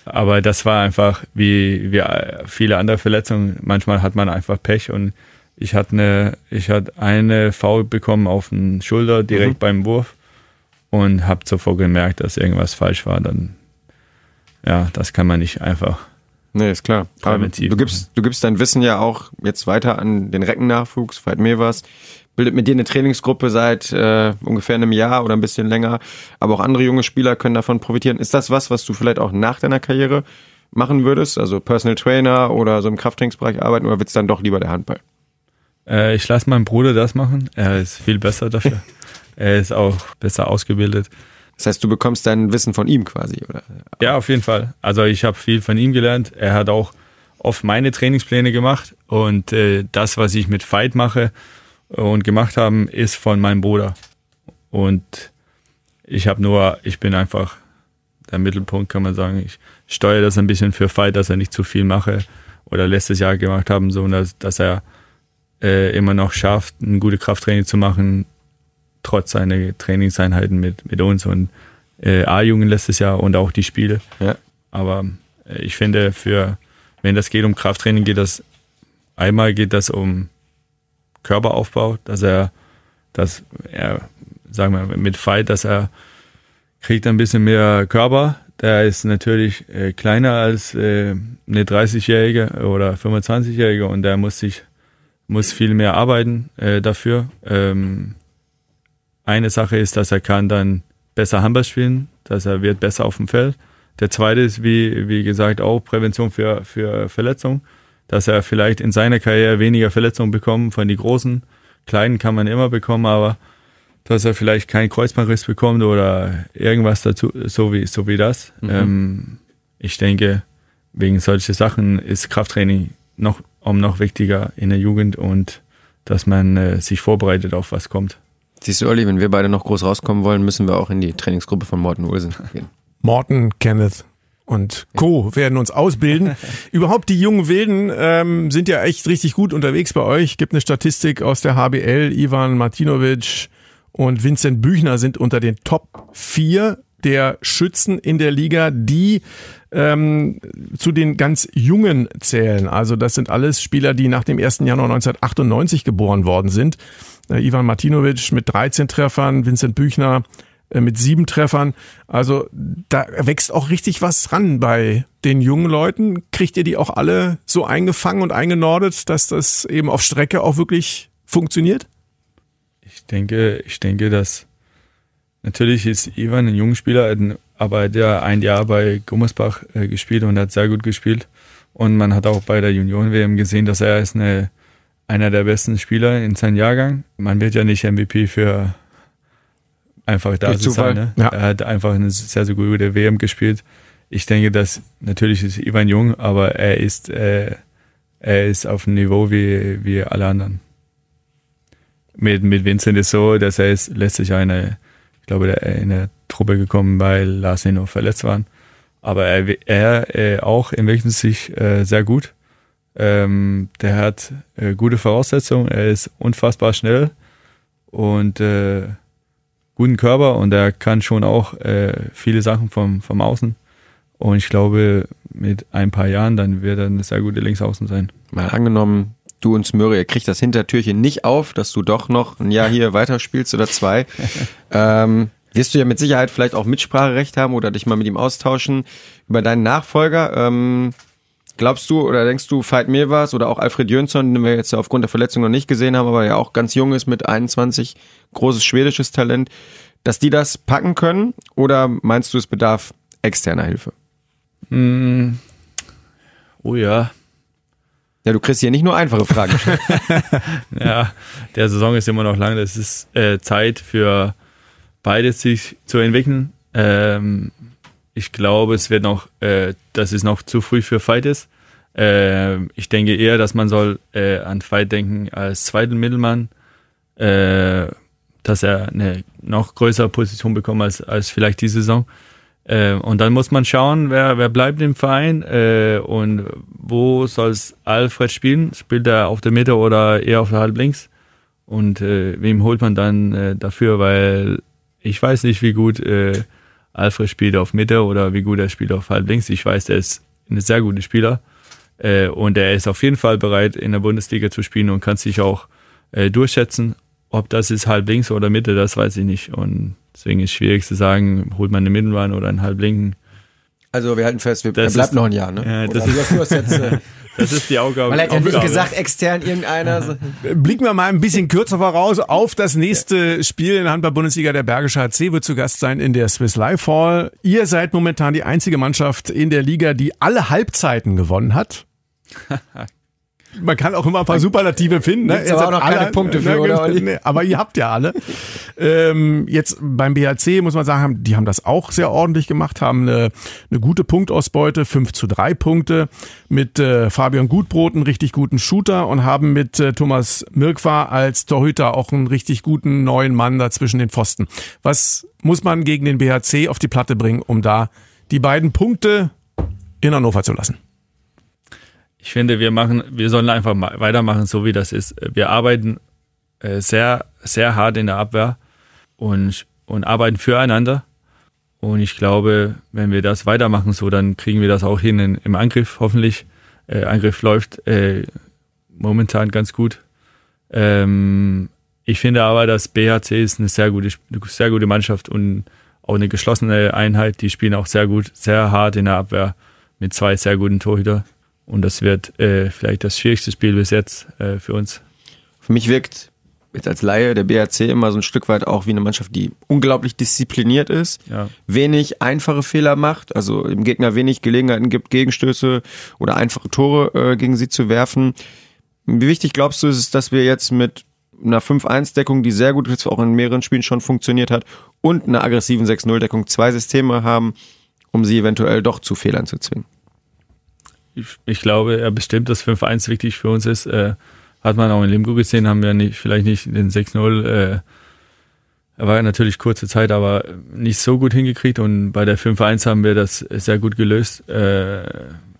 Aber das war einfach wie, wie viele andere Verletzungen. Manchmal hat man einfach Pech und ich hatte eine, ich hatte eine Foul bekommen auf den Schulter direkt beim Wurf und habe sofort gemerkt, dass irgendwas falsch war. Dann, ja, das kann man nicht einfach Nee, ist klar. Aber Präventiv. du gibst, du gibst dein Wissen ja auch jetzt weiter an den Reckennachwuchs, Veit Mevers, bildet mit dir eine Trainingsgruppe seit äh, ungefähr einem Jahr oder ein bisschen länger, aber auch andere junge Spieler können davon profitieren. Ist das was, was du vielleicht auch nach deiner Karriere machen würdest? Also Personal Trainer oder so im Krafttrainingsbereich arbeiten oder wird's dann doch lieber der Handball? Äh, ich lasse meinen Bruder das machen. Er ist viel besser dafür. er ist auch besser ausgebildet. Das heißt, du bekommst dein Wissen von ihm quasi, oder? Ja, auf jeden Fall. Also ich habe viel von ihm gelernt. Er hat auch oft meine Trainingspläne gemacht und äh, das, was ich mit Fight mache und gemacht haben, ist von meinem Bruder. Und ich habe nur, ich bin einfach der Mittelpunkt, kann man sagen. Ich steuere das ein bisschen für Fight, dass er nicht zu viel mache oder letztes Jahr gemacht haben, so dass, dass er äh, immer noch schafft, ein gutes Krafttraining zu machen, trotz seiner Trainingseinheiten mit, mit uns und äh, A-Jugend letztes Jahr und auch die Spiele. Ja. Aber äh, ich finde, für wenn das geht um Krafttraining, geht das einmal geht das um Körperaufbau, dass er dass er, sagen wir, mit Fight, dass er kriegt ein bisschen mehr Körper. Der ist natürlich äh, kleiner als äh, eine 30-Jährige oder 25-Jährige und der muss sich muss viel mehr arbeiten äh, dafür. Ähm, eine Sache ist, dass er kann dann besser Handball spielen, dass er wird besser auf dem Feld. Der zweite ist, wie, wie gesagt, auch Prävention für, für Verletzungen, dass er vielleicht in seiner Karriere weniger Verletzungen bekommt von den Großen. Kleinen kann man immer bekommen, aber dass er vielleicht keinen Kreuzbandriss bekommt oder irgendwas dazu, so wie, so wie das. Mhm. Ähm, ich denke, wegen solcher Sachen ist Krafttraining noch, um noch wichtiger in der Jugend und dass man äh, sich vorbereitet auf was kommt. Siehst du, Olli, wenn wir beide noch groß rauskommen wollen, müssen wir auch in die Trainingsgruppe von Morten Olsen gehen. Morten, Kenneth und Co. werden uns ausbilden. Überhaupt die jungen Wilden ähm, sind ja echt richtig gut unterwegs bei euch. Gibt eine Statistik aus der HBL. Ivan Martinovic und Vincent Büchner sind unter den Top 4 der Schützen in der Liga, die ähm, zu den ganz Jungen zählen. Also das sind alles Spieler, die nach dem 1. Januar 1998 geboren worden sind. Äh, Ivan Martinovic mit 13 Treffern, Vincent Büchner äh, mit sieben Treffern. Also da wächst auch richtig was ran bei den jungen Leuten. Kriegt ihr die auch alle so eingefangen und eingenordet, dass das eben auf Strecke auch wirklich funktioniert? Ich denke, ich denke, dass natürlich ist Ivan ein junger Spieler, aber der ein Jahr bei Gummersbach äh, gespielt und hat sehr gut gespielt. Und man hat auch bei der Junioren-WM gesehen, dass er ist eine einer der besten Spieler in seinem Jahrgang. Man wird ja nicht MVP für einfach da zu sein. Ne? Ja. Er hat einfach eine sehr, sehr gute WM gespielt. Ich denke, dass natürlich ist Ivan jung, aber er ist, äh, er ist auf dem Niveau wie, wie alle anderen. Mit, mit Vincent ist so, dass er ist in eine, ich glaube, in eine Truppe gekommen, weil Lars noch verletzt waren. Aber er, er äh, auch entwickelt sich äh, sehr gut. Ähm, der hat äh, gute Voraussetzungen, er ist unfassbar schnell und äh, guten Körper und er kann schon auch äh, viele Sachen vom, vom Außen. Und ich glaube, mit ein paar Jahren, dann wird er eine sehr gute Linksaußen sein. Mal angenommen, du und Smurry, ihr kriegt das Hintertürchen nicht auf, dass du doch noch ein Jahr hier weiterspielst oder zwei. ähm, wirst du ja mit Sicherheit vielleicht auch Mitspracherecht haben oder dich mal mit ihm austauschen über deinen Nachfolger. Ähm, Glaubst du oder denkst du, Veit Mirwas oder auch Alfred Jönsson, den wir jetzt aufgrund der Verletzung noch nicht gesehen haben, aber ja auch ganz jung ist mit 21, großes schwedisches Talent, dass die das packen können? Oder meinst du, es bedarf externer Hilfe? Mm. Oh ja. Ja, du kriegst hier nicht nur einfache Fragen. ja, der Saison ist immer noch lang. Das ist äh, Zeit für beides sich zu entwickeln. Ähm, ich glaube, es wird noch, äh, dass es noch zu früh für Fight ist. Äh, ich denke eher, dass man soll äh, an Fight denken als zweiten Mittelmann, äh, dass er eine noch größere Position bekommt als, als vielleicht die Saison. Äh, und dann muss man schauen, wer, wer bleibt im Verein äh, und wo soll es Alfred spielen? Spielt er auf der Mitte oder eher auf der Halblinks? Und äh, wem holt man dann äh, dafür? Weil ich weiß nicht, wie gut Alfred spielt auf Mitte oder wie gut er spielt auf Halblinks. Ich weiß, er ist ein sehr guter Spieler äh, und er ist auf jeden Fall bereit, in der Bundesliga zu spielen und kann sich auch äh, durchsetzen. Ob das ist Halblinks oder Mitte, das weiß ich nicht. Und deswegen ist es schwierig zu sagen, holt man einen Mittelmann oder einen Halblinken. Also wir halten fest, wir, er bleibt ist, noch ein Jahr, ne? Ja, das, ist, jetzt, äh, das ist die Aufgabe. Weil er hat nicht gesagt, extern irgendeiner. Blicken wir mal ein bisschen kürzer voraus auf das nächste Spiel in der Handball-Bundesliga. Der Bergische HC wird zu Gast sein in der Swiss Life Hall. Ihr seid momentan die einzige Mannschaft in der Liga, die alle Halbzeiten gewonnen hat. man kann auch immer ein paar Superlative finden. Ne? Gibt's aber auch noch alle, keine Punkte für, ne, oder? Nee, aber ihr habt ja alle. ähm, jetzt beim BHC muss man sagen, die haben das auch sehr ordentlich gemacht, haben eine, eine gute Punktausbeute, 5 zu 3 Punkte mit äh, Fabian Gutbrot, einen richtig guten Shooter und haben mit äh, Thomas Mirkwa als Torhüter auch einen richtig guten neuen Mann da zwischen den Pfosten. Was muss man gegen den BHC auf die Platte bringen, um da die beiden Punkte in Hannover zu lassen? Ich finde, wir machen, wir sollen einfach weitermachen, so wie das ist. Wir arbeiten äh, sehr, sehr hart in der Abwehr und, und arbeiten füreinander. Und ich glaube, wenn wir das weitermachen, so, dann kriegen wir das auch hin in, im Angriff, hoffentlich. Äh, Angriff läuft äh, momentan ganz gut. Ähm, ich finde aber, dass BHC ist eine sehr gute, sehr gute Mannschaft und auch eine geschlossene Einheit. Die spielen auch sehr gut, sehr hart in der Abwehr mit zwei sehr guten Torhüter. Und das wird äh, vielleicht das schwierigste Spiel bis jetzt äh, für uns. Für mich wirkt jetzt als Laie der BRC immer so ein Stück weit auch wie eine Mannschaft, die unglaublich diszipliniert ist, Ja. wenig einfache Fehler macht, also dem Gegner wenig Gelegenheiten gibt, Gegenstöße oder einfache Tore äh, gegen sie zu werfen. Wie wichtig glaubst du, ist es, dass wir jetzt mit einer 5-1-Deckung, die sehr gut jetzt auch in mehreren Spielen schon funktioniert hat, und einer aggressiven 6-0-Deckung zwei Systeme haben, um sie eventuell doch zu Fehlern zu zwingen? Ich, ich glaube, ja, bestimmt, dass 5-1 wichtig für uns ist. Äh, hat man auch in Limgo gesehen, haben wir nicht, vielleicht nicht den 6-0. Äh, er war natürlich kurze Zeit, aber nicht so gut hingekriegt. Und bei der 5-1 haben wir das sehr gut gelöst. Äh,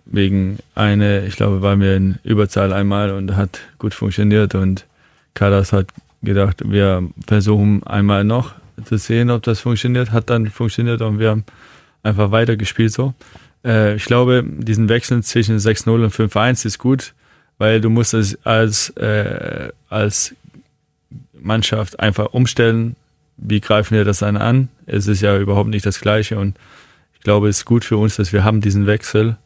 wegen eine, ich glaube, waren wir in Überzahl einmal und hat gut funktioniert. Und Kadas hat gedacht, wir versuchen einmal noch zu sehen, ob das funktioniert. Hat dann funktioniert und wir haben einfach weitergespielt so. Äh, ich glaube, diesen Wechsel zwischen 6-0 und 5-1 ist gut, weil du musst es als, äh, als Mannschaft einfach umstellen. Wie greifen wir das dann an? Es ist ja überhaupt nicht das Gleiche und ich glaube, es ist gut für uns, dass wir haben diesen Wechsel.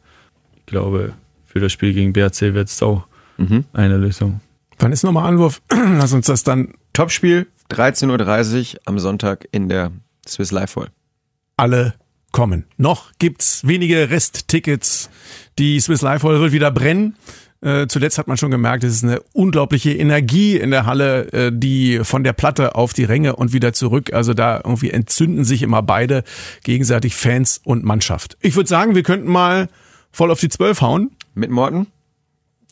Ich glaube, für das Spiel gegen BRC wird es auch Mhm. eine Lösung. Wann ist nochmal Anwurf? Lass uns das dann Topspiel 13.30 Uhr am Sonntag in der Swiss Life Hall. alle kommen. Noch gibt's wenige Resttickets. Die Swiss Life Hall wird wieder brennen. Äh, zuletzt hat man schon gemerkt, es ist eine unglaubliche Energie in der Halle, äh, die von der Platte auf die Ränge und wieder zurück. Also da irgendwie entzünden sich immer beide gegenseitig Fans und Mannschaft. Ich würde sagen, wir könnten mal voll auf die Zwölf hauen. Mit Morten?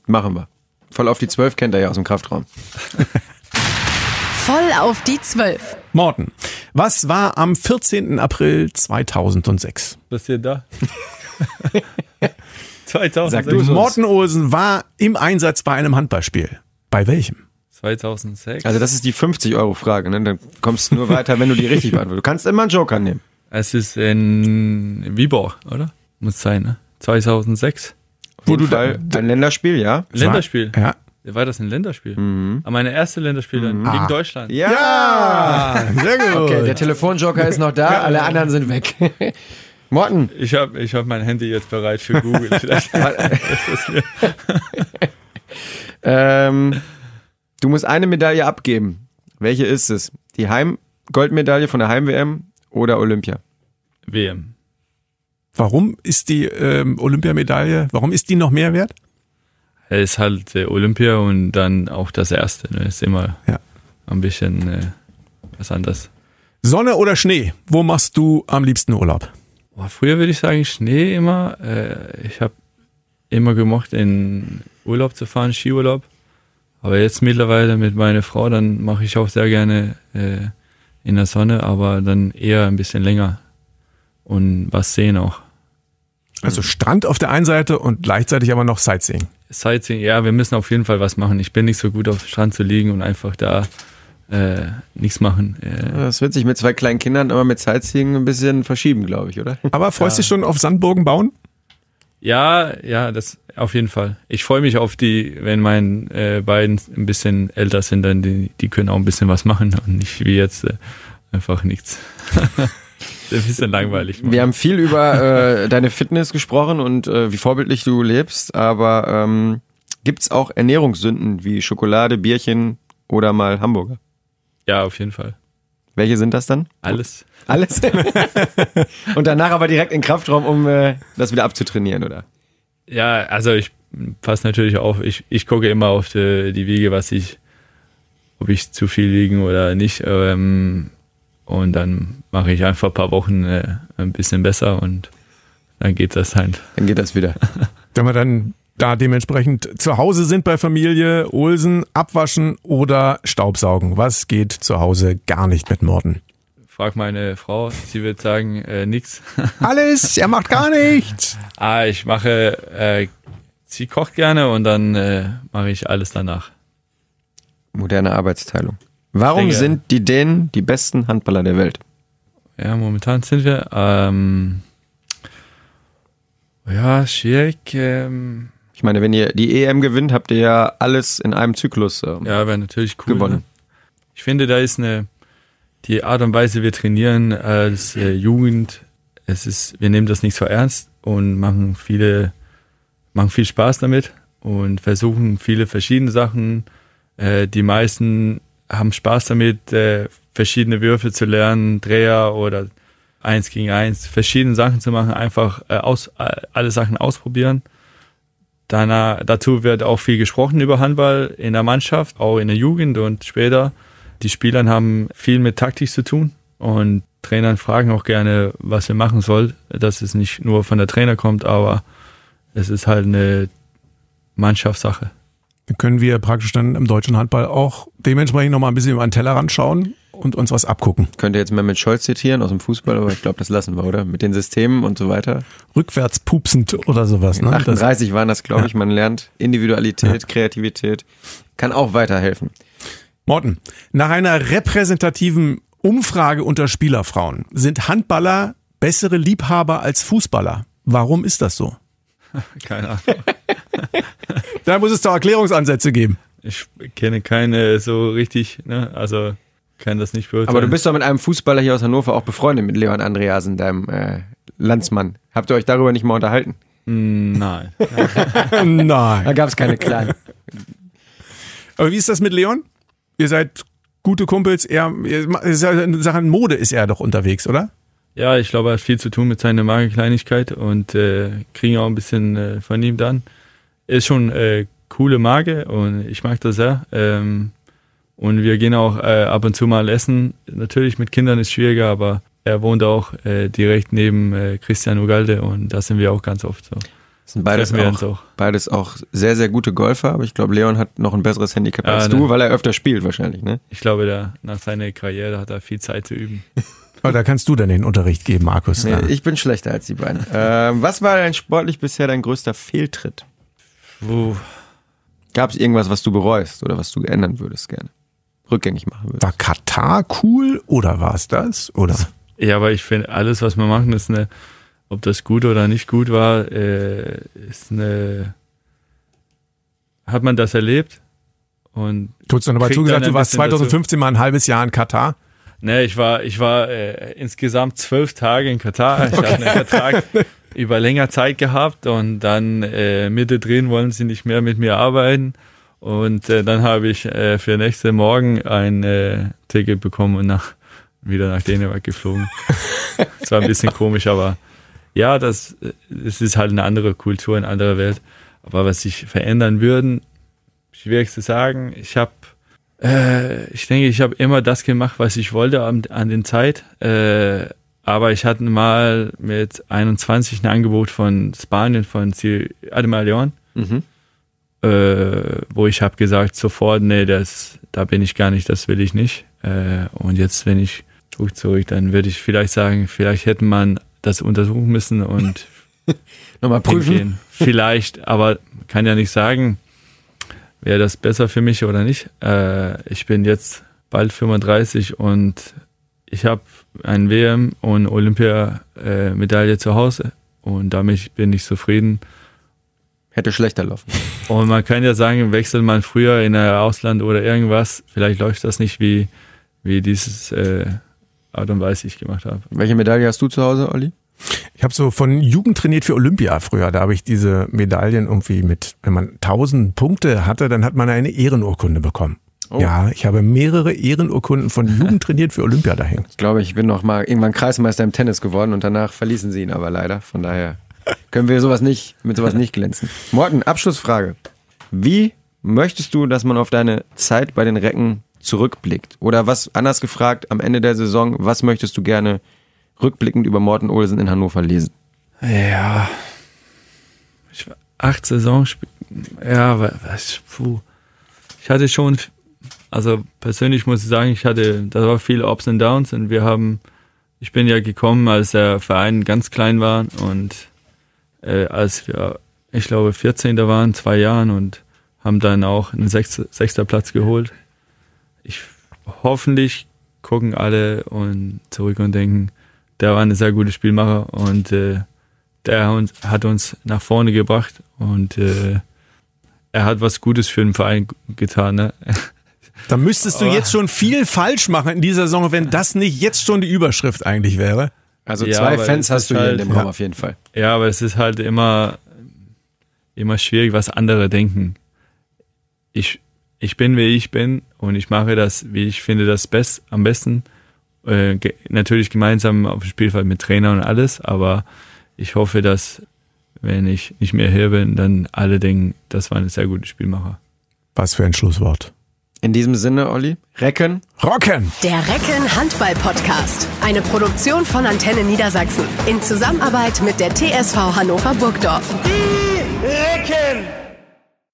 Machen wir. Voll auf die 12 kennt er ja aus dem Kraftraum. Voll auf die Zwölf. Morten, was war am 14. April 2006? Was ist denn da? 2006. Sag du. Morten Olsen war im Einsatz bei einem Handballspiel. Bei welchem? 2006. Also das ist die 50-Euro-Frage. Ne? Dann kommst du nur weiter, wenn du die richtig beantwortest. Du kannst immer einen Joker nehmen. Es ist in Viborg, oder? Muss sein, ne? 2006. Wo du du da- Fall ein Länderspiel, ja? Länderspiel. Ja. War das ein Länderspiel? Aber meine erste Länderspiel dann gegen Deutschland. Ja, sehr gut. Okay, der Telefonjoker ist noch da, alle anderen sind weg. Morten, Ich habe ich hab mein Handy jetzt bereit für Google. Ähm, du musst eine Medaille abgeben. Welche ist es? Die Heim-Goldmedaille von der Heim-WM oder Olympia? WM. Warum ist die ähm, Olympiamedaille, warum ist die noch mehr wert? Es ist halt äh, Olympia und dann auch das erste. Ne? Ist immer Ja. ein bisschen äh, was anderes. Sonne oder Schnee? Wo machst du am liebsten Urlaub? Boah, früher würde ich sagen Schnee immer. Äh, ich habe immer gemocht, in Urlaub zu fahren, Skiurlaub. Aber jetzt mittlerweile mit meiner Frau, dann mache ich auch sehr gerne äh, in der Sonne, aber dann eher ein bisschen länger und was sehen auch. Also Strand auf der einen Seite und gleichzeitig aber noch Sightseeing. Sightseeing, ja, wir müssen auf jeden Fall was machen. Ich bin nicht so gut auf dem Strand zu liegen und einfach da äh, nichts machen. Äh, Das wird sich mit zwei kleinen Kindern aber mit Sightseeing ein bisschen verschieben, glaube ich, oder? Aber freust dich schon auf Sandburgen bauen? Ja, ja, das auf jeden Fall. Ich freue mich auf die, wenn meine äh, beiden ein bisschen älter sind, dann die, die können auch ein bisschen was machen und nicht wie jetzt äh, einfach nichts. ein bisschen langweilig. Wir haben viel über äh, deine Fitness gesprochen und äh, wie vorbildlich du lebst, aber ähm, gibt's auch Ernährungssünden wie Schokolade, Bierchen oder mal Hamburger? ja, auf jeden Fall. Welche sind das dann? Alles. Alles? und danach aber direkt in den Kraftraum, um äh, das wieder abzutrainieren, oder? Ja, also ich passe natürlich auf. Ich, ich gucke immer auf die, die Wiege, was ich, ob ich zu viel liegen oder nicht. Ähm, und dann mache ich einfach ein paar Wochen äh, ein bisschen besser und dann geht das halt. Dann geht das wieder. Wenn wir dann da dementsprechend zu Hause sind bei Familie Olsen, abwaschen oder Staubsaugen. Was geht zu Hause gar nicht mit Morten? Frag meine Frau, sie wird sagen, äh, nix. Alles, er macht gar nichts. ah, ich mache, äh, sie kocht gerne und dann äh, mache ich alles danach. Moderne Arbeitsteilung. Warum denke- sind die Dänen die besten Handballer der Welt? Ja, momentan sind wir. Ähm, ja, schwierig. Ähm, Ich meine, wenn ihr die EM gewinnt, habt ihr ja alles in einem Zyklus ähm, ja, wäre natürlich cool. gewonnen. Ne? ich finde, da ist eine, die Art und Weise, wir trainieren als äh, Jugend, es ist, wir nehmen das nicht so ernst und machen viele, machen viel Spaß damit und versuchen viele verschiedene Sachen. Äh, die meisten haben Spaß damit, äh, verschiedene Würfe zu lernen, Dreher oder eins gegen eins, verschiedene Sachen zu machen, einfach äh, aus, äh, alle Sachen ausprobieren. Danach, dazu wird auch viel gesprochen über Handball in der Mannschaft, auch in der Jugend und später. Die Spieler haben viel mit Taktik zu tun und Trainern fragen auch gerne, was wir machen soll, dass es nicht nur von der Trainer kommt, aber es ist halt eine Mannschaftssache. Können wir praktisch dann im deutschen Handball auch dementsprechend nochmal ein bisschen über den Tellerrand schauen und uns was abgucken. Könnte jetzt mal mit Scholz zitieren aus dem Fußball, aber ich glaube, das lassen wir, oder? Mit den Systemen und so weiter. Rückwärts pupsend oder sowas. Ne? 38 das, waren das, glaube ich. Man lernt Individualität, ja. Kreativität. Kann auch weiterhelfen. Morten, nach einer repräsentativen Umfrage unter Spielerfrauen sind Handballer bessere Liebhaber als Fußballer. Warum ist das so? Keine Ahnung. da muss es doch Erklärungsansätze geben. Ich kenne keine so richtig, ne? Also kann das nicht beurteilen. Aber du bist doch mit einem Fußballer hier aus Hannover auch befreundet, mit Leon Andreasen, deinem äh, Landsmann. Habt ihr euch darüber nicht mal unterhalten? Mm, nein. Nein. Da gab es keine kleinen. Aber wie ist das mit Leon? Ihr seid gute Kumpels. Er, in Sachen Mode ist er doch unterwegs, oder? Ja, ich glaube, er hat viel zu tun mit seiner Magenkleinigkeit und äh, kriegen auch ein bisschen äh, von ihm dann. Ist schon äh, coole Marke und ich mag das sehr. Ähm, und wir gehen auch äh, ab und zu mal essen. Natürlich mit Kindern ist schwieriger, aber er wohnt auch äh, direkt neben äh, Christian Ugalde und da sind wir auch ganz oft so. Das sind beides auch, auch, beides auch sehr, sehr gute Golfer, aber ich glaube, Leon hat noch ein besseres Handicap ja, als ne. du, weil er öfter spielt wahrscheinlich, ne? Ich glaube, der, nach seiner Karriere hat er viel Zeit zu üben. Aber da kannst du dann den Unterricht geben, Markus. Nee, ich bin schlechter als die beiden. äh, was war denn sportlich bisher dein größter Fehltritt? Gab es irgendwas, was du bereust oder was du ändern würdest gerne? Rückgängig machen würdest? War Katar cool oder war es das? Oder? Ja, aber ich finde, alles, was wir machen, ist eine, ob das gut oder nicht gut war, äh, ist eine, hat man das erlebt? Und du hast aber zugesagt, du warst 2015 dazu. mal ein halbes Jahr in Katar. Nee, ich war, ich war äh, insgesamt zwölf Tage in Katar. Ich okay. habe einen Vertrag über länger Zeit gehabt und dann äh, Mitte drehen wollen sie nicht mehr mit mir arbeiten. Und äh, dann habe ich äh, für nächste Morgen ein äh, Ticket bekommen und nach, wieder nach Dänemark geflogen. Es war ein bisschen komisch, aber ja, das, das ist halt eine andere Kultur, eine andere Welt. Aber was sich verändern würden, schwierig zu sagen. Ich habe äh, ich denke, ich habe immer das gemacht, was ich wollte an, an den Zeit. Äh, aber ich hatte mal mit 21 ein Angebot von Spanien, von Ademar Leon, mhm. äh, wo ich habe gesagt sofort, nee, das, da bin ich gar nicht, das will ich nicht. Äh, und jetzt, wenn ich zurück zurück, dann würde ich vielleicht sagen, vielleicht hätte man das untersuchen müssen und nochmal prüfen. Gehen. Vielleicht, aber kann ja nicht sagen wäre das besser für mich oder nicht. Äh, ich bin jetzt bald 35 und ich habe ein WM und Olympia-Medaille zu Hause und damit bin ich zufrieden. Hätte schlechter laufen. Und man kann ja sagen, wechselt man früher in ein Ausland oder irgendwas, vielleicht läuft das nicht wie, wie dieses äh, Art und Weise ich gemacht habe. Welche Medaille hast du zu Hause, Olli? Ich habe so von Jugend trainiert für Olympia früher. Da habe ich diese Medaillen irgendwie mit, wenn man 1000 Punkte hatte, dann hat man eine Ehrenurkunde bekommen. Oh. Ja, ich habe mehrere Ehrenurkunden von Jugend trainiert für Olympia dahin. Ich glaube, ich bin noch mal irgendwann Kreismeister im Tennis geworden und danach verließen sie ihn aber leider. Von daher können wir sowas nicht, mit sowas nicht glänzen. Morten, Abschlussfrage. Wie möchtest du, dass man auf deine Zeit bei den Recken zurückblickt? Oder was anders gefragt, am Ende der Saison, was möchtest du gerne rückblickend über Morten Olsen in Hannover lesen? Ja. Ich war acht Saisons. Ja, was, puh. Ich hatte schon, also persönlich muss ich sagen, ich hatte, da war viel Ups und Downs und wir haben, ich bin ja gekommen, als der Verein ganz klein war und äh, als wir, ich glaube, 14. waren, zwei Jahren und haben dann auch einen sechster, sechster Platz geholt. Ich hoffentlich gucken alle und zurück und denken, der war ein sehr guter Spielmacher und äh, der hat uns nach vorne gebracht und äh, er hat was Gutes für den Verein getan. Ne? Da müsstest du jetzt schon viel falsch machen in dieser Saison, wenn das nicht jetzt schon die Überschrift eigentlich wäre. Also Ja, zwei Fans hast du hier in halt- dem Raum ja. auf jeden Fall. Ja, aber es ist halt immer, immer schwierig, was andere denken. Ich, ich bin, wie ich bin und ich mache das, wie ich finde, das best, am besten. Äh, ge natürlich gemeinsam auf dem Spielfeld mit Trainer und alles, aber ich hoffe, dass, wenn ich nicht mehr hier bin, dann alle denken, das war ein sehr guter Spielmacher. Was für ein Schlusswort. In diesem Sinne, Olli, Recken. Rocken! Der Recken Handball Podcast. Eine Produktion von Antenne Niedersachsen. In Zusammenarbeit mit der TSV Hannover Burgdorf. Die Recken!